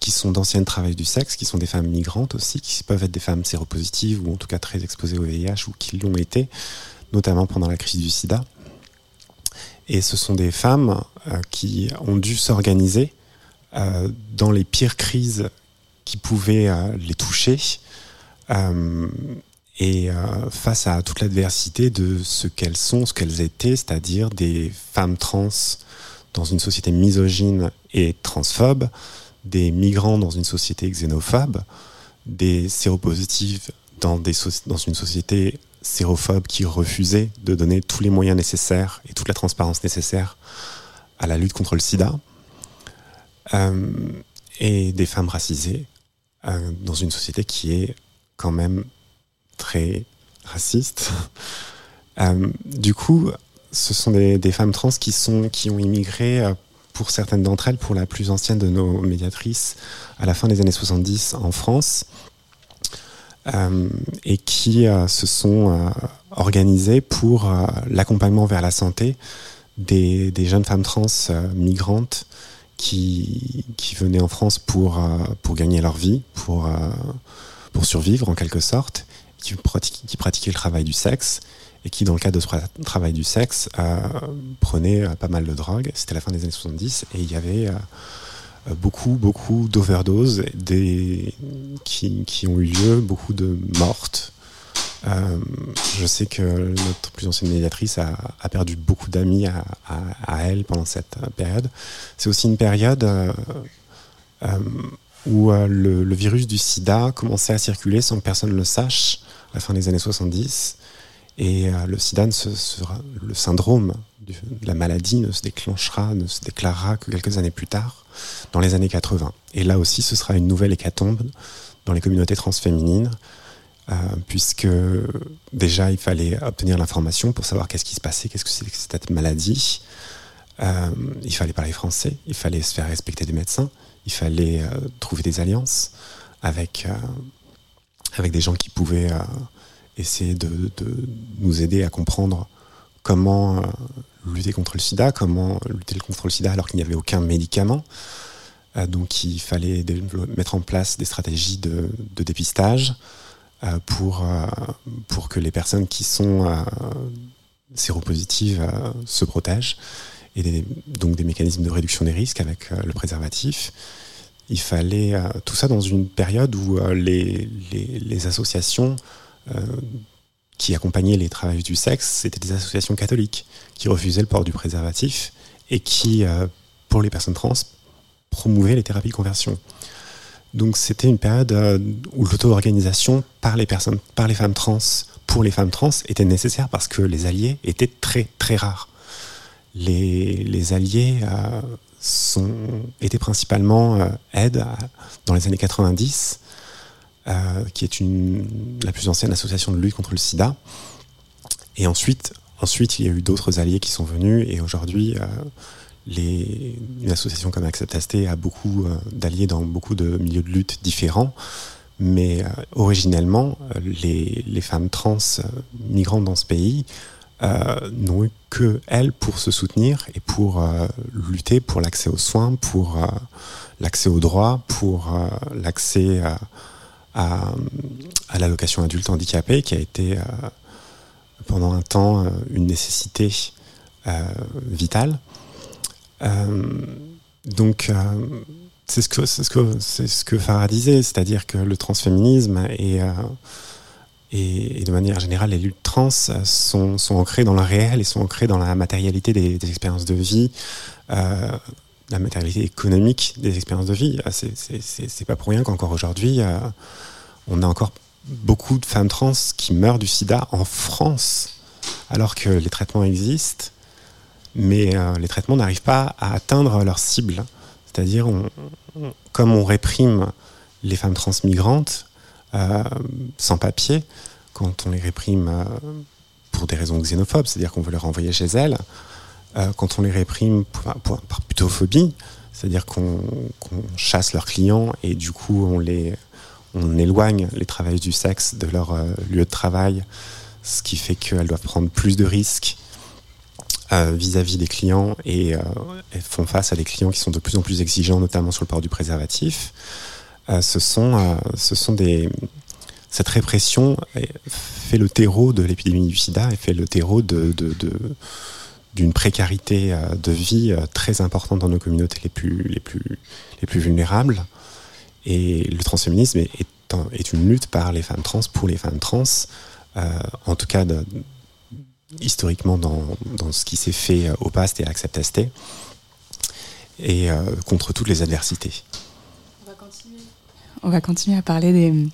qui sont d'anciennes travailleuses du sexe, qui sont des femmes migrantes aussi, qui peuvent être des femmes séropositives ou en tout cas très exposées au VIH ou qui l'ont été, notamment pendant la crise du sida. Et ce sont des femmes euh, qui ont dû s'organiser euh, dans les pires crises qui pouvaient les toucher et face à toute l'adversité de ce qu'elles sont, ce qu'elles étaient, c'est-à-dire des femmes trans dans une société misogyne et transphobe, des migrants dans une société xénophobe, des séropositifs dans, une société sérophobe qui refusait de donner tous les moyens nécessaires et toute la transparence nécessaire à la lutte contre le sida, euh, et des femmes racisées euh, dans une société qui est quand même très raciste. euh, du coup, ce sont des, des, femmes trans qui, sont, qui ont immigré, pour certaines d'entre elles, pour la plus ancienne de nos médiatrices, à la fin des années 70 en France, euh, et qui euh, se sont euh, organisées pour l'accompagnement vers la santé des, jeunes femmes trans migrantes qui, qui venaient en France pour, pour gagner leur vie, pour, pour survivre en quelque sorte, qui pratiquaient le travail du sexe et qui, dans le cadre de ce travail du sexe, euh, prenait euh, pas mal de drogue. C'était la fin des années 70 et il y avait euh, beaucoup, beaucoup d'overdoses qui, qui ont eu lieu, beaucoup de mortes. Je sais que notre plus ancienne médiatrice a, perdu beaucoup d'amis à, elle pendant cette période. C'est aussi une période où le, virus du sida commençait à circuler sans que personne le sache à la fin des années 70. Et euh, le sida, le syndrome de la maladie ne se déclenchera, ne se déclarera que quelques années plus tard, dans les années 80. Et là aussi, ce sera une nouvelle hécatombe dans les communautés transféminines, euh, puisque déjà, il fallait obtenir l'information pour savoir qu'est-ce qui se passait, qu'est-ce que c'est que cette maladie. Euh, il fallait parler français, il fallait se faire respecter des médecins, il fallait trouver des alliances avec, avec des gens qui pouvaient essayer de, nous aider à comprendre comment euh, lutter contre le sida, comment lutter contre le sida alors qu'il n'y avait aucun médicament. Euh, donc il fallait mettre en place des stratégies de, dépistage euh, pour, pour que les personnes qui sont séropositives se protègent et donc des mécanismes de réduction des risques avec le préservatif. Il fallait tout ça dans une période où les, les, associations qui accompagnaient les travailleurs du sexe, c'était des associations catholiques qui refusaient le port du préservatif et qui, euh, pour les personnes trans, promouvaient les thérapies de conversion. Donc c'était une période euh, où l'auto-organisation par les personnes, par les femmes trans, pour les femmes trans était nécessaire parce que les alliés étaient très très rares. Les, alliés euh, étaient principalement euh, Aide à- dans les années 90, euh, qui est la plus ancienne association de lutte contre le sida. Et ensuite, ensuite il y a eu d'autres alliés qui sont venus et aujourd'hui, euh, une association comme Accept a beaucoup euh, d'alliés dans beaucoup de milieux de lutte différents. Mais originellement, les, femmes trans migrantes dans ce pays n'ont eu que elles pour se soutenir et pour lutter pour l'accès aux soins, pour l'accès aux droits, pour l'accès à, l'allocation adulte handicapé, qui a été euh, pendant un temps euh, une nécessité euh, vitale. Donc, c'est ce que ce que ce que Farah disait, c'est-à-dire que le transféminisme et, et, de manière générale les luttes trans sont, sont ancrées dans le réel et sont ancrées dans la matérialité des, expériences de vie, la matérialité économique des expériences de vie. Ah, c'est- pas pour rien qu'encore aujourd'hui, euh, on a encore beaucoup de femmes trans qui meurent du sida en France, alors que les traitements existent, mais euh, les traitements n'arrivent pas à atteindre leur cible. C'est-à-dire, comme on réprime les femmes trans migrantes euh, sans papier, quand on les réprime pour des raisons xénophobes, c'est-à-dire qu'on veut les renvoyer chez elles, euh, quand on les réprime par putophobie, c'est-à-dire qu'on chasse leurs clients et du coup on les on éloigne les travailleuses du sexe de leur euh, lieu de travail, ce qui fait qu'elles doivent prendre plus de risques euh, vis-à-vis des clients et elles font face à des clients qui sont de plus en plus exigeants, notamment sur le port du préservatif. Ce sont, ce sont des, cette répression fait le terreau de l'épidémie du sida et fait le terreau de- d'une précarité euh, de vie euh, très importante dans nos communautés les plus, les plus, les plus vulnérables. Et le transféminisme est, est un- est une lutte par les femmes trans, pour les femmes trans, euh, en tout cas de- historiquement dans, dans ce qui s'est fait au PAST et à Accept ST, et euh, contre toutes les adversités. On va continuer à parler des-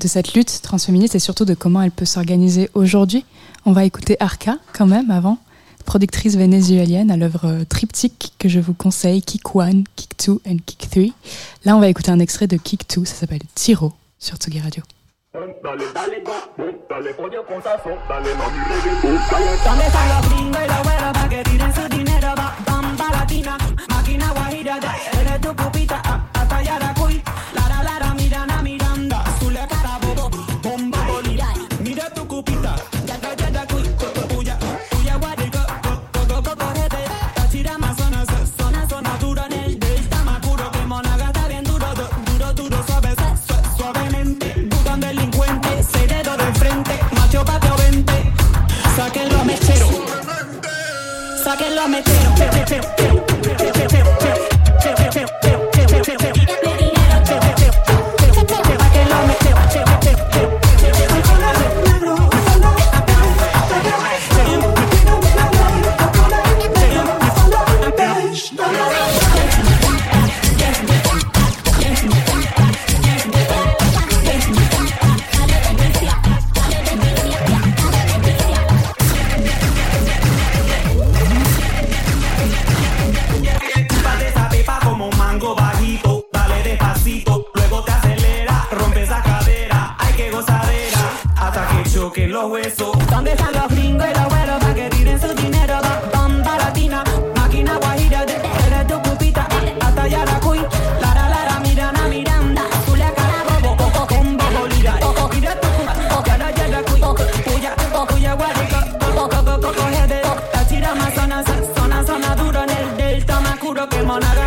de cette lutte transféministe et surtout de comment elle peut s'organiser aujourd'hui. On va écouter Arca quand même avant, productrice vénézuélienne à l'œuvre euh, triptyque que je vous conseille, Kick 1, Kick 2 et Kick 3. Là, on va écouter un extrait de Kick 2, ça s'appelle Tiro sur Tsugi Radio.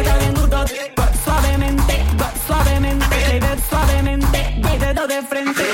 baila bien duro, suavemente, suavemente, baby, suavemente, baby, de frente.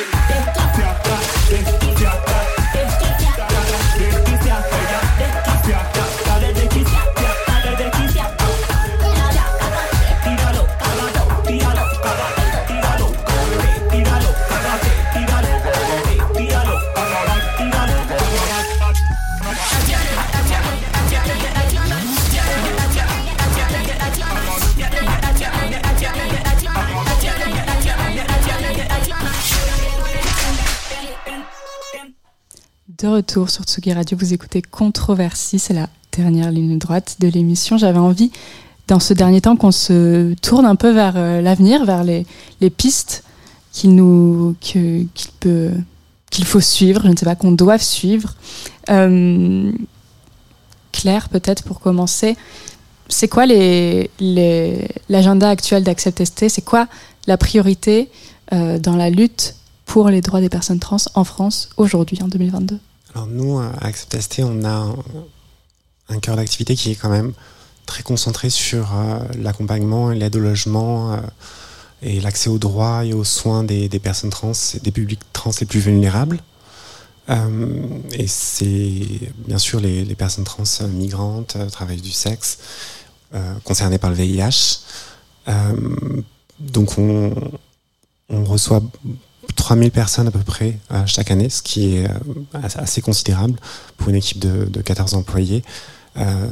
Retour sur Tsugi Radio, vous écoutez Controversie, c'est la dernière ligne droite de l'émission. J'avais envie, dans ce dernier temps, qu'on se tourne un peu vers euh, l'avenir, vers les, pistes qu'il faut suivre, je ne sais pas, qu'on doit suivre. Euh, Claire, peut-être pour commencer, c'est quoi l'agenda actuel d'Accept ST C'est quoi la priorité euh, dans la lutte pour les droits des personnes trans en France aujourd'hui, en 2022 Nous, à Accept ST, on a un, cœur d'activité qui est quand même très concentré sur euh, l'accompagnement et l'aide au logement euh, et l'accès aux droits et aux soins des, personnes trans des publics trans les plus vulnérables. Euh, et c'est bien sûr les, personnes trans migrantes, travailleuses du sexe, concernées par le VIH. Donc on, on reçoit 3000 personnes à peu près euh, chaque année, ce qui est euh, assez- considérable pour une équipe de, de 14 employés. Euh,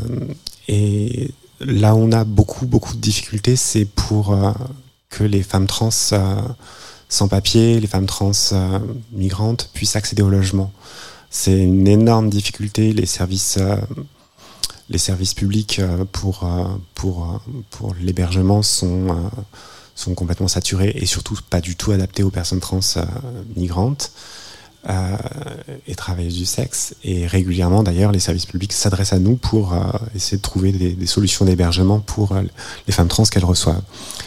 et là où on a beaucoup, beaucoup de difficultés, c'est pour que les femmes trans sans papier, les femmes trans migrantes puissent accéder au logement. C'est une énorme difficulté. Les services, publics pour, l'hébergement sont, sont complètement saturés et surtout pas du tout adaptés aux personnes trans euh, migrantes euh, et travailleuses du sexe. Et régulièrement, d'ailleurs, les services publics s'adressent à nous pour euh, essayer de trouver des, solutions d'hébergement pour les femmes trans qu'elles reçoivent.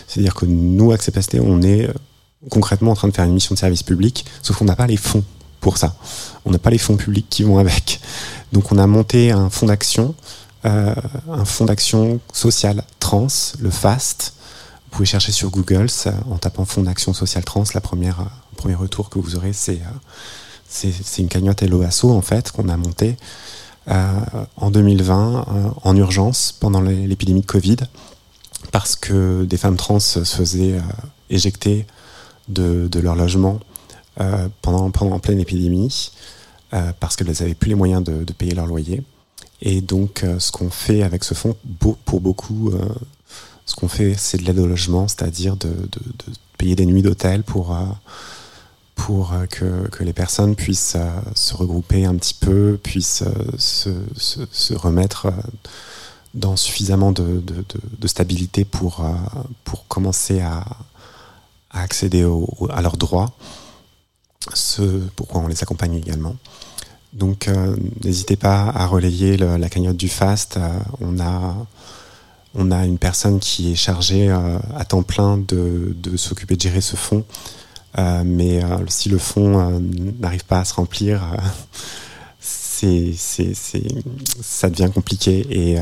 C'est-à-dire que nous, Accep on est concrètement en train de faire une mission de service public, sauf qu'on n'a pas les fonds pour ça. On n'a pas les fonds publics qui vont avec. Donc on a monté un fonds d'action, un fonds d'action sociale trans, le FAST. Vous pouvez chercher sur Google en tapant fonds d'action sociale trans. La première, euh, le premier retour que vous aurez, c'est euh, une cagnotte LOASO en fait qu'on a montée euh, en 2020 euh, en urgence pendant l'é- l'épidémie de Covid parce que des femmes trans se faisaient euh, éjecter de, de leur logement euh, pendant, pendant en pleine épidémie euh, parce qu'elles n'avaient plus les moyens de, de payer leur loyer. Et donc, euh, ce qu'on fait avec ce fonds, pour beaucoup, euh, ce qu'on fait, c'est de l'aide au logement, c'est-à-dire de, payer des nuits d'hôtel pour, euh, pour euh, que, les personnes puissent euh, se regrouper un petit peu, puissent se, remettre dans suffisamment de, stabilité pour, pour commencer à, accéder à leurs droits, ce pourquoi on les accompagne également. Donc n'hésitez pas à relayer la cagnotte du FAST. On, a, on a une personne qui est chargée euh, à temps plein de, de s'occuper de gérer ce fonds. Euh, mais euh, si le fonds n'arrive pas à se remplir, c'est, c'est, ça devient compliqué. Et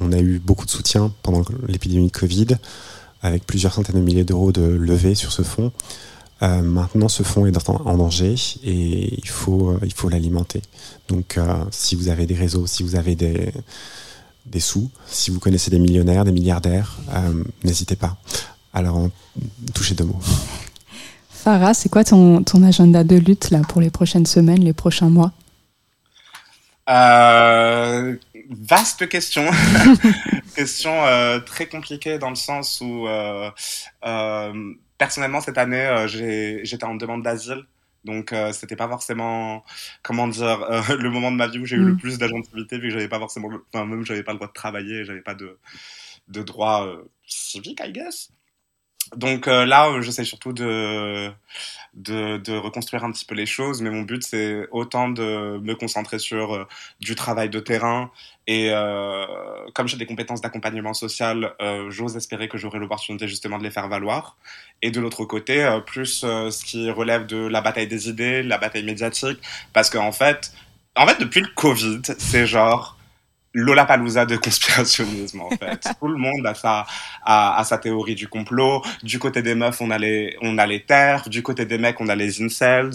on a eu beaucoup de soutien pendant l'épidémie de Covid, avec plusieurs centaines de milliers d'euros de levée sur ce fonds. Maintenant, ce fonds est en, danger et il faut, l'alimenter. Donc, si vous avez des réseaux, si vous avez des, des sous, si vous connaissez des millionnaires, des milliardaires, euh, n'hésitez pas. Alors, en- touchez deux mots. Farah, c'est quoi ton, ton agenda de lutte là, pour les prochaines semaines, les prochains mois? Euh, vaste question. question euh, très compliquée dans le sens où, euh, euh, personnellement, cette année, euh, j'étais en demande d'asile. Donc, euh, c'était pas forcément, comment dire, euh, le moment de ma vie où j'ai eu le Mm. plus d'agentivité, vu que j'avais pas forcément, le- enfin, même j'avais pas le droit de travailler, j'avais pas de, de droit euh, civique, I guess. Donc euh, là, euh, j'essaie surtout de, de, reconstruire un petit peu les choses, mais mon but, c'est autant de me concentrer sur euh, du travail de terrain. Et euh, comme j'ai des compétences d'accompagnement social, j'ose espérer que j'aurai l'opportunité justement de les faire valoir. Et de l'autre côté, plus ce qui relève de la bataille des idées, la bataille médiatique, parce qu'en fait, en fait, depuis le Covid, c'est genre Lollapalooza de conspirationnisme en fait. Tout le monde a sa, a, a sa théorie du complot. Du côté des meufs, on a les, on a les terres. Du côté des mecs, on a les incels.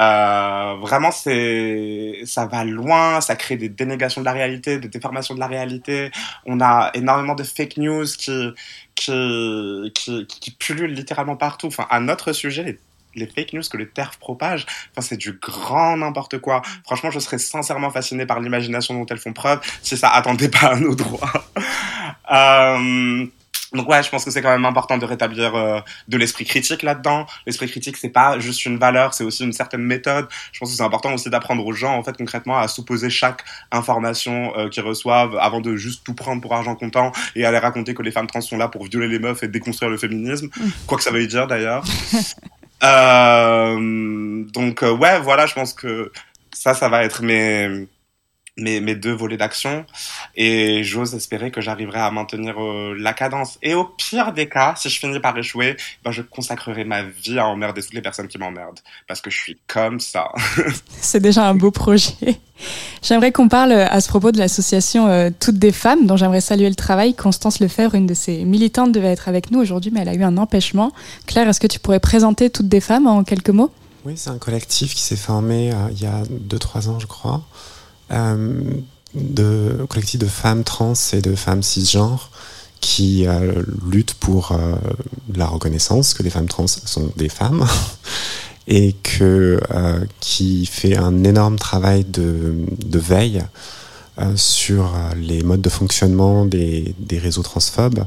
Euh, vraiment, c'est, ça va loin. Ça crée des dénégations de la réalité, des déformations de la réalité. On a énormément de fake news qui, qui, qui, qui pullulent littéralement partout. Enfin, à notre sujet, les les fake news que les TERF propagent, enfin, c'est du grand n'importe quoi. Franchement, je serais sincèrement fasciné par l'imagination dont elles font preuve si ça attendait pas à nos droits. Euh, donc ouais, je pense que c'est quand même important de rétablir euh, de l'esprit critique là-dedans. L'esprit critique, c'est pas juste une valeur, c'est aussi une certaine méthode. Je pense que c'est important aussi d'apprendre aux gens, en fait, concrètement, à s'opposer chaque information euh, qu'ils reçoivent avant de juste tout prendre pour argent comptant et aller raconter que les femmes trans sont là pour violer les meufs et déconstruire le féminisme, quoi que ça veuille dire d'ailleurs. Euh, donc euh, ouais, voilà, je pense que ça, ça va être mes mes, mes deux volets d'action et j'ose espérer que j'arriverai à maintenir euh, la cadence. Et au pire des cas, si je finis par échouer, ben je consacrerai ma vie à emmerder toutes les personnes qui m'emmerdent parce que je suis comme ça. C'est déjà un beau projet. J'aimerais qu'on parle à ce propos de l'association euh, Toutes des femmes, dont j'aimerais saluer le travail. Constance Lefebvre, une de ses militantes, devait être avec nous aujourd'hui, mais elle a eu un empêchement. Claire, est-ce que tu pourrais présenter Toutes des femmes en quelques mots? Oui, c'est un collectif qui s'est formé euh, il y a 2-3 ans, je crois. Euh, de collectif de femmes trans et de femmes cisgenres qui euh, luttent pour euh, la reconnaissance que les femmes trans sont des femmes et que, qui fait un énorme travail de, de veille sur les modes de fonctionnement des, des réseaux transphobes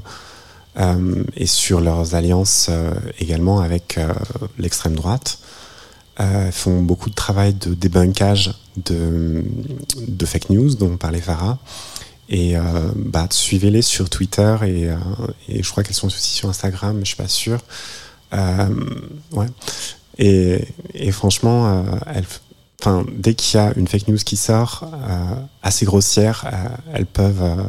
et sur leurs alliances également avec l'extrême droite. Euh, font beaucoup de travail de débunkage de, fake news dont parlait Farah. Et euh, bah, suivez-les sur Twitter et, euh, et je crois qu'elles sont aussi sur Instagram, mais je suis pas sûr. Euh, ouais. Et, et franchement, elles, dès qu'il y a une fake news qui sort, assez grossière, elles peuvent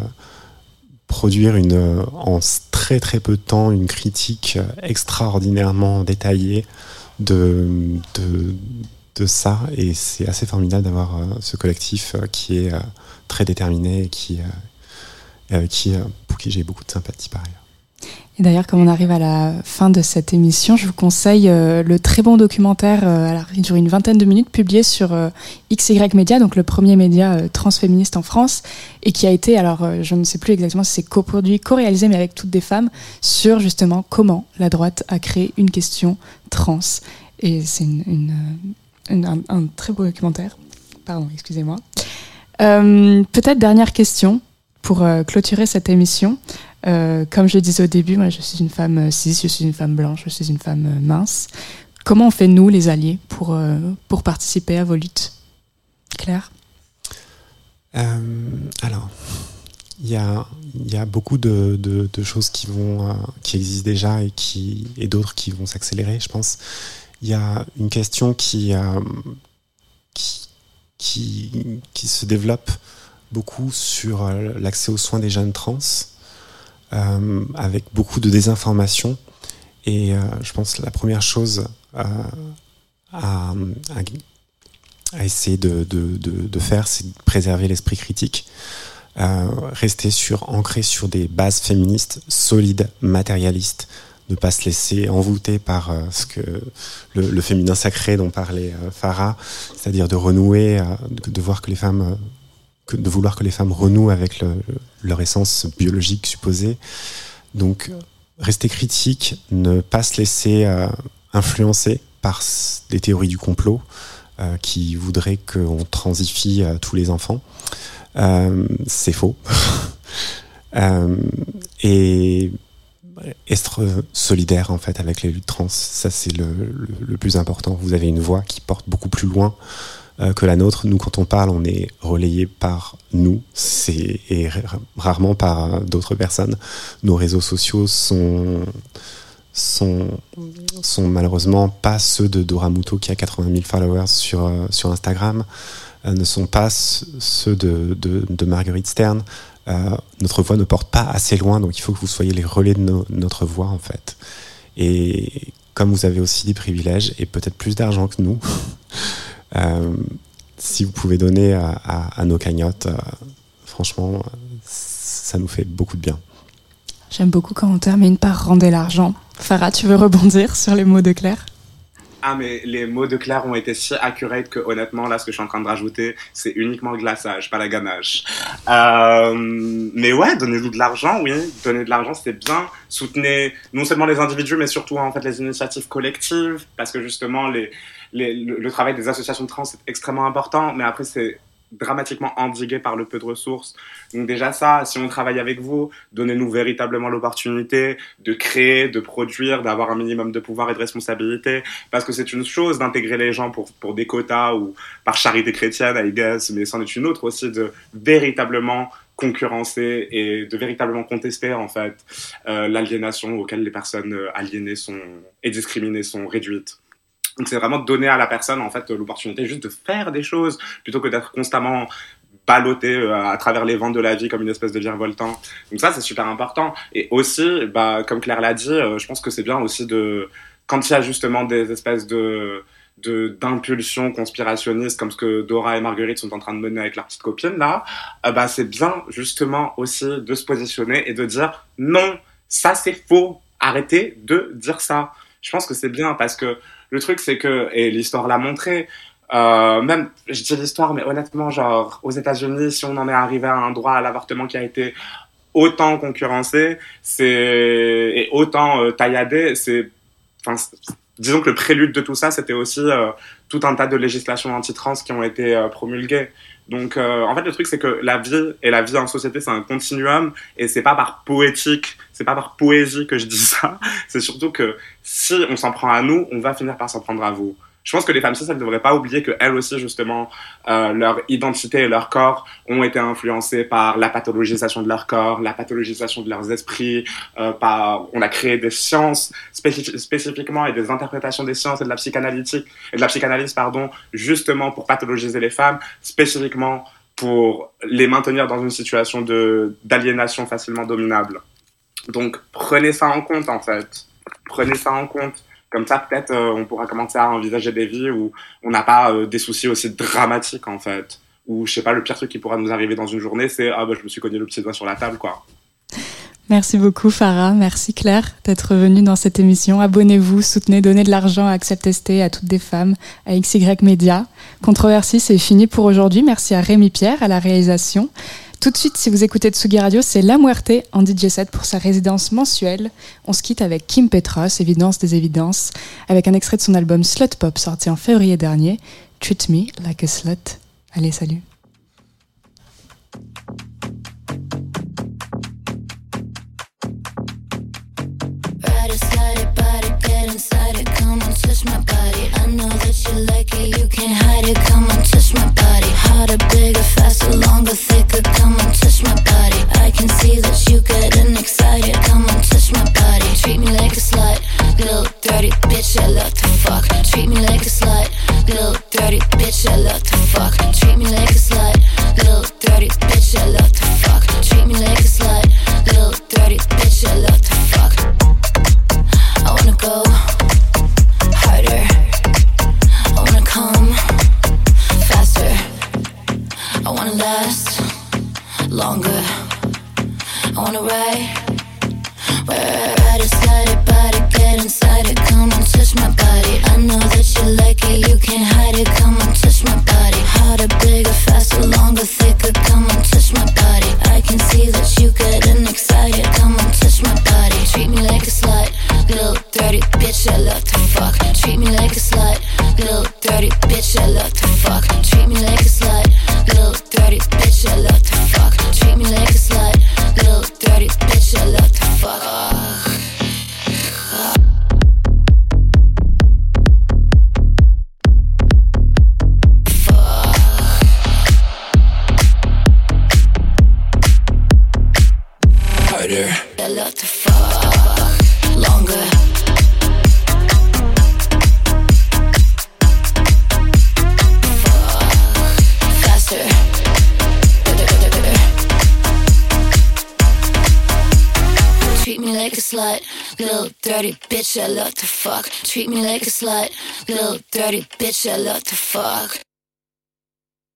produire une, en très très peu de temps une critique extraordinairement détaillée de, de, de ça. Et c'est assez formidable d'avoir euh, ce collectif euh, qui est euh, très déterminé et qui, qui, pour qui j'ai beaucoup de sympathie par ailleurs. Et d'ailleurs, comme on arrive à la fin de cette émission, je vous conseille euh, le très bon documentaire, euh, dure une vingtaine de minutes, publié sur euh, XY Media, donc le premier média euh, transféministe en France, et qui a été, alors je ne sais plus exactement si c'est coproduit, co-réalisé, mais avec toutes des femmes, sur justement comment la droite a créé une question trans. Et c'est un, très beau documentaire. Pardon, excusez-moi. Peut-être dernière question pour clôturer cette émission. Euh, comme je disais au début, moi je suis une femme euh, cis, je suis une femme blanche, je suis une femme euh, mince. Comment on fait nous, les alliés, pour, pour participer à vos luttes? Claire? Alors, il y a, y a beaucoup de, de, de choses qui vont, qui existent déjà et et d'autres qui vont s'accélérer. Je pense. Il y a une question qui, qui, qui qui se développe beaucoup sur l'accès aux soins des jeunes trans, euh, avec beaucoup de désinformation. Et euh, je pense que la première chose euh, à, essayer de, faire, c'est de préserver l'esprit critique, rester sur, ancré sur des bases féministes solides, matérialistes, ne pas se laisser envoûter par ce que le, le féminin sacré dont parlait Farah, c'est-à-dire de renouer, de, voir que les femmes, de vouloir que les femmes renouent avec le, leur essence biologique supposée. Donc, rester critique, ne pas se laisser euh, influencer par des théories du complot euh, qui voudraient qu'on transifie euh, tous les enfants. C'est faux. Et être solidaire en fait avec les luttes trans, ça c'est le plus important. Vous avez une voix qui porte beaucoup plus loin euh, que la nôtre. Nous, quand on parle, on est relayé par nous, et ra- rarement par euh, d'autres personnes. Nos réseaux sociaux sont sont malheureusement pas ceux de Dora Muto qui a 80 000 followers sur euh, sur Instagram, ne sont pas ce- ceux de de, Marguerite Stern. Notre voix ne porte pas assez loin, donc il faut que vous soyez les relais de no- notre voix en fait. Et comme vous avez aussi des privilèges et peut-être plus d'argent que nous, si vous pouvez donner à, à- à nos cagnottes, euh, franchement, ça nous fait beaucoup de bien. J'aime beaucoup quand on termine par rendez l'argent. Farah, tu veux rebondir sur les mots de Claire? Ah, mais les mots de Claire ont été si accurate que honnêtement, là, ce que je suis en train de rajouter, c'est uniquement le glaçage, pas la ganache. Euh, mais ouais, donnez-nous de l'argent, oui. Donner de l'argent, c'est bien. Soutenez non seulement les individus, mais surtout, en fait, les initiatives collectives, parce que justement, les, le, travail des associations trans est extrêmement important, mais après, c'est dramatiquement endigués par le peu de ressources. Donc déjà ça, si on travaille avec vous, donnez-nous véritablement l'opportunité de créer, de produire, d'avoir un minimum de pouvoir et de responsabilité, parce que c'est une chose d'intégrer les gens pour, pour des quotas ou par charité chrétienne, I guess, mais c'en est une autre aussi de véritablement concurrencer et de véritablement contester en fait euh, l'aliénation auquel les personnes euh, aliénées sont et discriminées sont réduites. Donc c'est vraiment donner à la personne en fait l'opportunité juste de faire des choses plutôt que d'être constamment ballotté euh, à travers les vents de la vie comme une espèce de virevoltant. Donc ça c'est super important. Et aussi, bah, comme Claire l'a dit, euh, je pense que c'est bien aussi de quand il y a justement des espèces de d'impulsions conspirationnistes comme ce que Dora et Marguerite sont en train de mener avec leur petite copine là, euh, bah c'est bien justement aussi de se positionner et de dire non, ça c'est faux, arrêtez de dire ça. Je pense que c'est bien parce que le truc c'est que et l'histoire l'a montré. Euh, même, je dis l'histoire, mais honnêtement, genre, aux États-Unis, si on en est arrivé à un droit à l'avortement qui a été autant concurrencé, c'est et autant euh, tailladé, c'est, enfin, disons que le prélude de tout ça, c'était aussi euh, tout un tas de législations anti-trans qui ont été euh, promulguées. Donc, euh, en fait, le truc, c'est que la vie et la vie en société, c'est un continuum, et c'est pas par poétique, c'est pas par poésie que je dis ça. C'est surtout que si on s'en prend à nous, on va finir par s'en prendre à vous. Je pense que les femmes cis, elles ne devraient pas oublier qu'elles aussi, justement, euh, leur identité et leur corps ont été influencés par la pathologisation de leur corps, la pathologisation de leurs esprits. Euh, par... On a créé des sciences spécif- spécifiquement et des interprétations des sciences et de la psychanalytique et de la psychanalyse, pardon, justement pour pathologiser les femmes, spécifiquement pour les maintenir dans une situation d'aliénation facilement dominable. Donc prenez ça en compte en fait. Prenez ça en compte. Comme ça, peut-être, euh, on pourra commencer à envisager des vies où on n'a pas euh, des soucis aussi dramatiques, en fait. Ou, je sais pas, le pire truc qui pourra nous arriver dans une journée, c'est Ah, bah, je me suis cogné le petit doigt sur la table, quoi. Merci beaucoup Farah, merci Claire d'être venue dans cette émission. Abonnez-vous, soutenez, donnez de l'argent à Accept ST, à toutes des femmes, à XY Media. Controversie, c'est fini pour aujourd'hui. Merci à Rémi Pierre à la réalisation. Tout de suite, si vous écoutez Tsugi Radio, c'est La Muerte en DJ set pour sa résidence mensuelle. On se quitte avec Kim Petras, évidence des évidences, avec un extrait de son album Slut Pop sorti en février dernier, Treat Me Like a Slut. Allez, salut. Dirty bitch. I love to fuck.